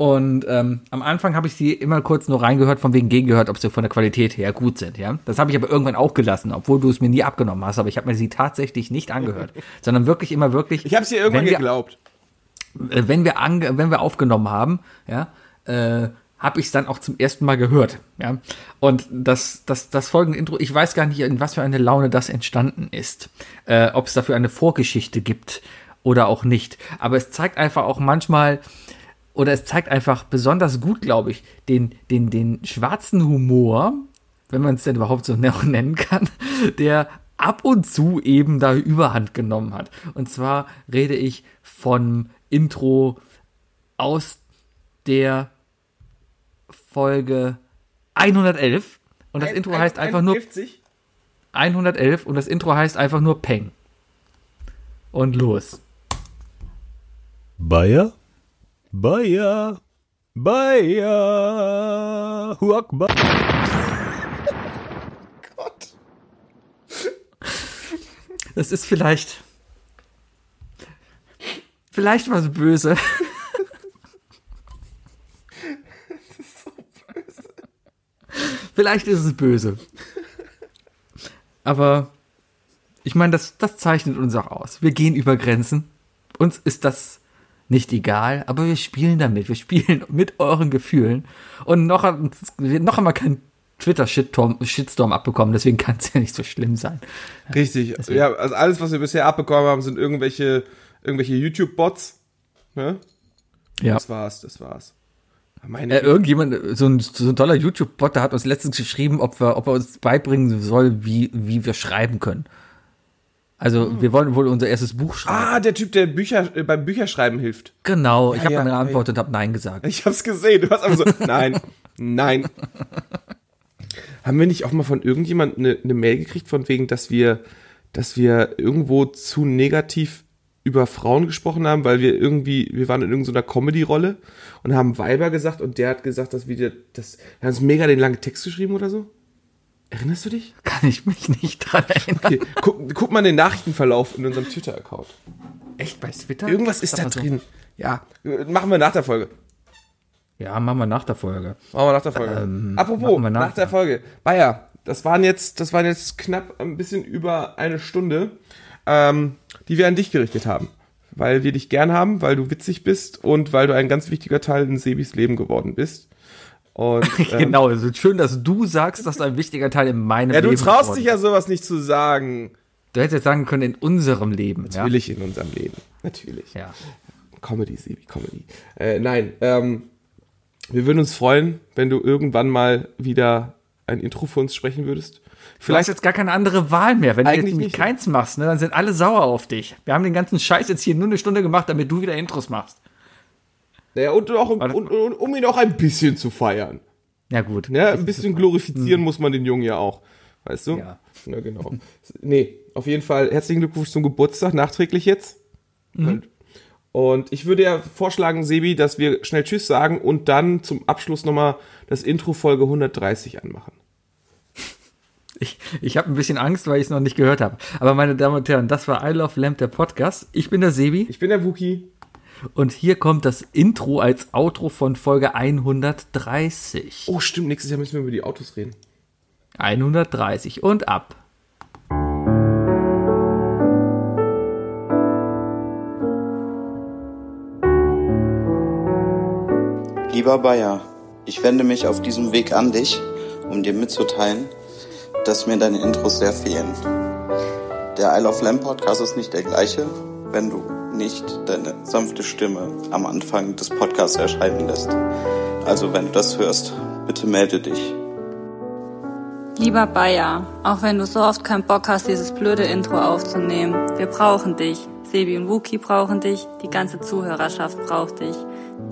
Und ähm, am Anfang habe ich sie immer kurz nur reingehört, von wegen gegengehört, ob sie von der Qualität her gut sind, ja. Das habe ich aber irgendwann auch gelassen, obwohl du es mir nie abgenommen hast, aber ich habe mir sie tatsächlich nicht angehört, [LAUGHS] sondern wirklich immer wirklich. Ich habe es dir irgendwann wenn geglaubt. äh, wenn wir ange wenn wir aufgenommen haben, ja, äh, habe ich es dann auch zum ersten Mal gehört, ja. Und das das das folgende Intro, ich weiß gar nicht, in was für eine Laune das entstanden ist, äh, ob es dafür eine Vorgeschichte gibt oder auch nicht. Aber es zeigt einfach auch manchmal oder es zeigt einfach besonders gut, glaube ich, den den den schwarzen Humor, wenn man es denn überhaupt so [LAUGHS] nennen kann, der ab und zu eben da Überhand genommen hat. Und zwar rede ich von Intro aus der Folge 111. Und das Intro heißt einfach nur 111 und das Intro heißt einfach nur Peng. Und los. Bayer? Bayer? Bayer? Huakba? Das ist vielleicht. Vielleicht was böse. [LAUGHS] Vielleicht ist es böse. Aber ich meine, das, das zeichnet uns auch aus. Wir gehen über Grenzen. Uns ist das nicht egal, aber wir spielen damit. Wir spielen [LAUGHS] mit euren Gefühlen. Und noch, noch wir keinen Twitter-Shitstorm Shitstorm abbekommen, deswegen kann es ja nicht so schlimm sein. Richtig. Ja, also alles, was wir bisher abbekommen haben, sind irgendwelche, irgendwelche YouTube-Bots. Ne? Ja. Das war's, das war's. Meine Äh, irgendjemand, so ein, so ein toller YouTube-Bot, der hat uns letztens geschrieben, ob, wir, ob er uns beibringen soll, wie, wie wir schreiben können. Also, wir wollen wohl unser erstes Buch schreiben. ah, der Typ, der Bücher, äh, beim Bücherschreiben hilft. genau, ich habe ja, dann ja, geantwortet und habe Nein gesagt. Ich hab's gesehen. Du hast einfach so, nein, nein. [LAUGHS] Haben wir nicht auch mal von irgendjemand eine, eine Mail gekriegt, von wegen, dass wir, dass wir irgendwo zu negativ über Frauen gesprochen haben, weil wir irgendwie, wir waren in irgendeiner Comedy-Rolle und haben Weiber gesagt und der hat gesagt, dass wir, das, wir haben uns mega den langen Text geschrieben oder so? Erinnerst du dich? Kann ich mich nicht dran erinnern. Okay, guck, guck mal den Nachrichtenverlauf in unserem Twitter-Account. Echt bei Twitter? Irgendwas ist da mal so. drin. Ja, machen wir nach der Folge. Ja, machen wir nach der Folge. Machen wir nach der Folge. Ähm, Apropos, nach, nach- der Folge. Bayer, das waren jetzt, das waren jetzt knapp ein bisschen über eine Stunde, ähm, die wir an dich gerichtet haben. Weil wir dich gern haben, weil du witzig bist und weil du ein ganz wichtiger Teil in Sebis Leben geworden bist. Und [LAUGHS] ähm, Genau, es ist schön, dass du sagst, dass du ein wichtiger Teil in meinem ja, du Leben traust dich ja sowas nicht zu sagen. Du hättest jetzt sagen können, in unserem Leben. Ja? Natürlich in unserem Leben. Natürlich. ja. Comedy, Sebi, Comedy. Äh, nein, ähm, wir würden uns freuen, wenn du irgendwann mal wieder ein Intro für uns sprechen würdest. Du hast jetzt gar keine andere Wahl mehr. Wenn du jetzt nicht. keins machst, ne, dann sind alle sauer auf dich. Wir haben den ganzen Scheiß jetzt hier nur eine Stunde gemacht, damit du wieder Intros machst. Naja, und, auch, Warte. und, und, um ihn auch ein bisschen zu feiern. Ja, gut. Ja, ein bisschen glorifizieren muss man den Jungen ja auch. Weißt du? Ja. Ja, genau. nee, auf jeden Fall herzlichen Glückwunsch zum Geburtstag, nachträglich jetzt. Und ich würde ja vorschlagen, Sebi, dass wir schnell Tschüss sagen und dann zum Abschluss nochmal das Intro Folge 130 anmachen. Ich, ich habe ein bisschen Angst, weil ich es noch nicht gehört habe. Aber meine Damen und Herren, das war I Love Lamp, der Podcast. Ich bin der Sebi Ich bin der Wookie. Und hier kommt das Intro als Outro von Folge 130. Oh, stimmt, nächstes Jahr müssen wir über die Autos reden. 130 und ab. Lieber Bayer, ich wende mich auf diesem Weg an dich, um dir mitzuteilen, dass mir deine Intros sehr fehlen. Der I Love Lamb Podcast ist nicht der gleiche, wenn du nicht deine sanfte Stimme am Anfang des Podcasts erscheinen lässt. Also wenn du das hörst, bitte melde dich. Lieber Bayer, auch wenn du so oft keinen Bock hast, dieses blöde Intro aufzunehmen, wir brauchen dich. Sebi und Wookie brauchen dich, die ganze Zuhörerschaft braucht dich.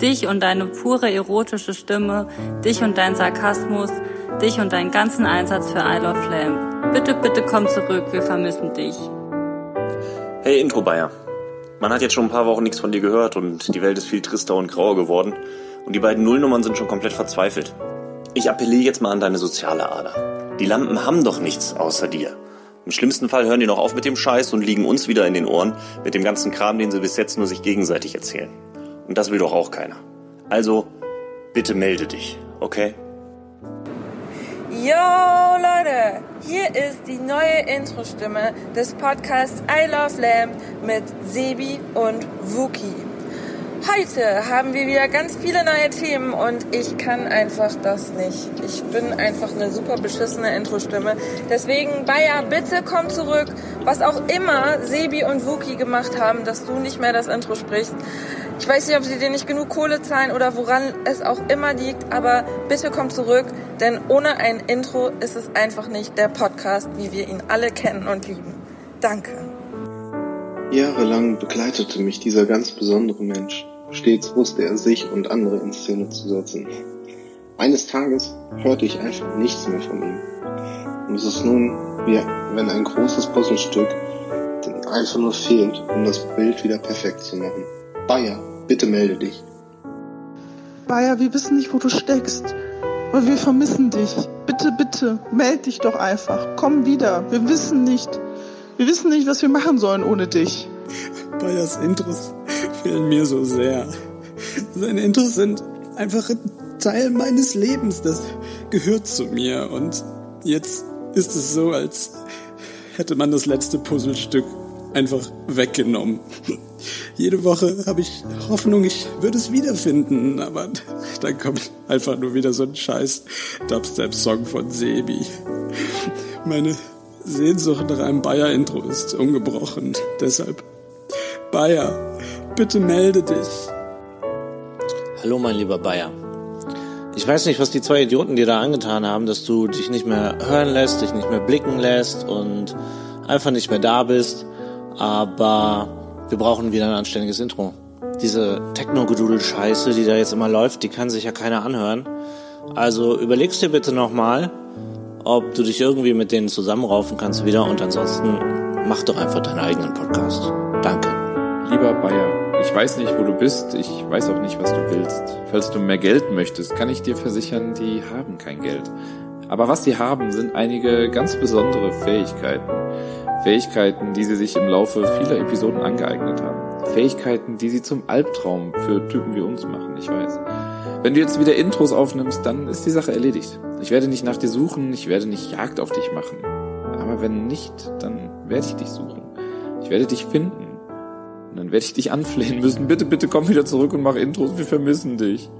Dich und deine pure erotische Stimme, dich und dein Sarkasmus, dich und deinen ganzen Einsatz für I Love Lamb. Bitte, bitte komm zurück, wir vermissen dich. Hey Intro Bayer. Man hat jetzt schon ein paar Wochen nichts von dir gehört und die Welt ist viel trister und grauer geworden und die beiden Nullnummern sind schon komplett verzweifelt. Ich appelliere jetzt mal an deine soziale Ader. Die Lampen haben doch nichts außer dir. Im schlimmsten Fall hören die noch auf mit dem Scheiß und liegen uns wieder in den Ohren mit dem ganzen Kram, den sie bis jetzt nur sich gegenseitig erzählen. Und das will doch auch keiner. Also, bitte melde dich, okay? Yo Leute, hier ist die neue Intro-Stimme des Podcasts I Love Lamb mit Sebi und Wookie. Heute haben wir wieder ganz viele neue Themen und ich kann einfach das nicht. Ich bin einfach eine super beschissene Intro-Stimme. Deswegen, Bayer, bitte komm zurück. Was auch immer Sebi und Wookie gemacht haben, dass du nicht mehr das Intro sprichst. Ich weiß nicht, ob sie dir nicht genug Kohle zahlen oder woran es auch immer liegt, aber bitte komm zurück, denn ohne ein Intro ist es einfach nicht der Podcast, wie wir ihn alle kennen und lieben. Danke. Jahrelang begleitete mich dieser ganz besondere Mensch. Stets wusste er sich und andere in Szene zu setzen. Eines Tages hörte ich einfach nichts mehr von ihm. Und es ist nun, wie wenn ein großes Puzzlestück dann einfach nur fehlt, um das Bild wieder perfekt zu machen. Bayer, bitte melde dich. Bayer, wir wissen nicht, wo du steckst. Aber wir vermissen dich. Bitte, bitte, meld dich doch einfach. Komm wieder. Wir wissen nicht. Wir wissen nicht, was wir machen sollen ohne dich. Bayers Intros fehlen mir so sehr. Seine Intros sind einfach ein Teil meines Lebens. Das gehört zu mir. Und jetzt ist es so, als hätte man das letzte Puzzlestück einfach weggenommen. Jede Woche habe ich Hoffnung, ich würde es wiederfinden, aber dann kommt einfach nur wieder so ein scheiß Dubstep-Song von Sebi. Meine Sehnsucht nach einem Bayer-Intro ist ungebrochen. Deshalb, Bayer, bitte melde dich. Hallo mein lieber Bayer. Ich weiß nicht, was die zwei Idioten dir da angetan haben, dass du dich nicht mehr hören lässt, dich nicht mehr blicken lässt und einfach nicht mehr da bist. Aber wir brauchen wieder ein anständiges Intro. Diese Techno-Gedudel-Scheiße, die da jetzt immer läuft, die kann sich ja keiner anhören. Also überlegst dir bitte nochmal, ob du dich irgendwie mit denen zusammenraufen kannst wieder und ansonsten mach doch einfach deinen eigenen Podcast. Danke. Lieber Bayer, ich weiß nicht, wo du bist, ich weiß auch nicht, was du willst. Falls du mehr Geld möchtest, kann ich dir versichern, die haben kein Geld. Aber was sie haben, sind einige ganz besondere Fähigkeiten. Fähigkeiten, die sie sich im Laufe vieler Episoden angeeignet haben. Fähigkeiten, die sie zum Albtraum für Typen wie uns machen, ich weiß. Wenn du jetzt wieder Intros aufnimmst, dann ist die Sache erledigt. Ich werde nicht nach dir suchen, ich werde nicht Jagd auf dich machen. Aber wenn nicht, dann werde ich dich suchen. Ich werde dich finden. Und dann werde ich dich anflehen müssen. Bitte, bitte komm wieder zurück und mach Intros, wir vermissen dich.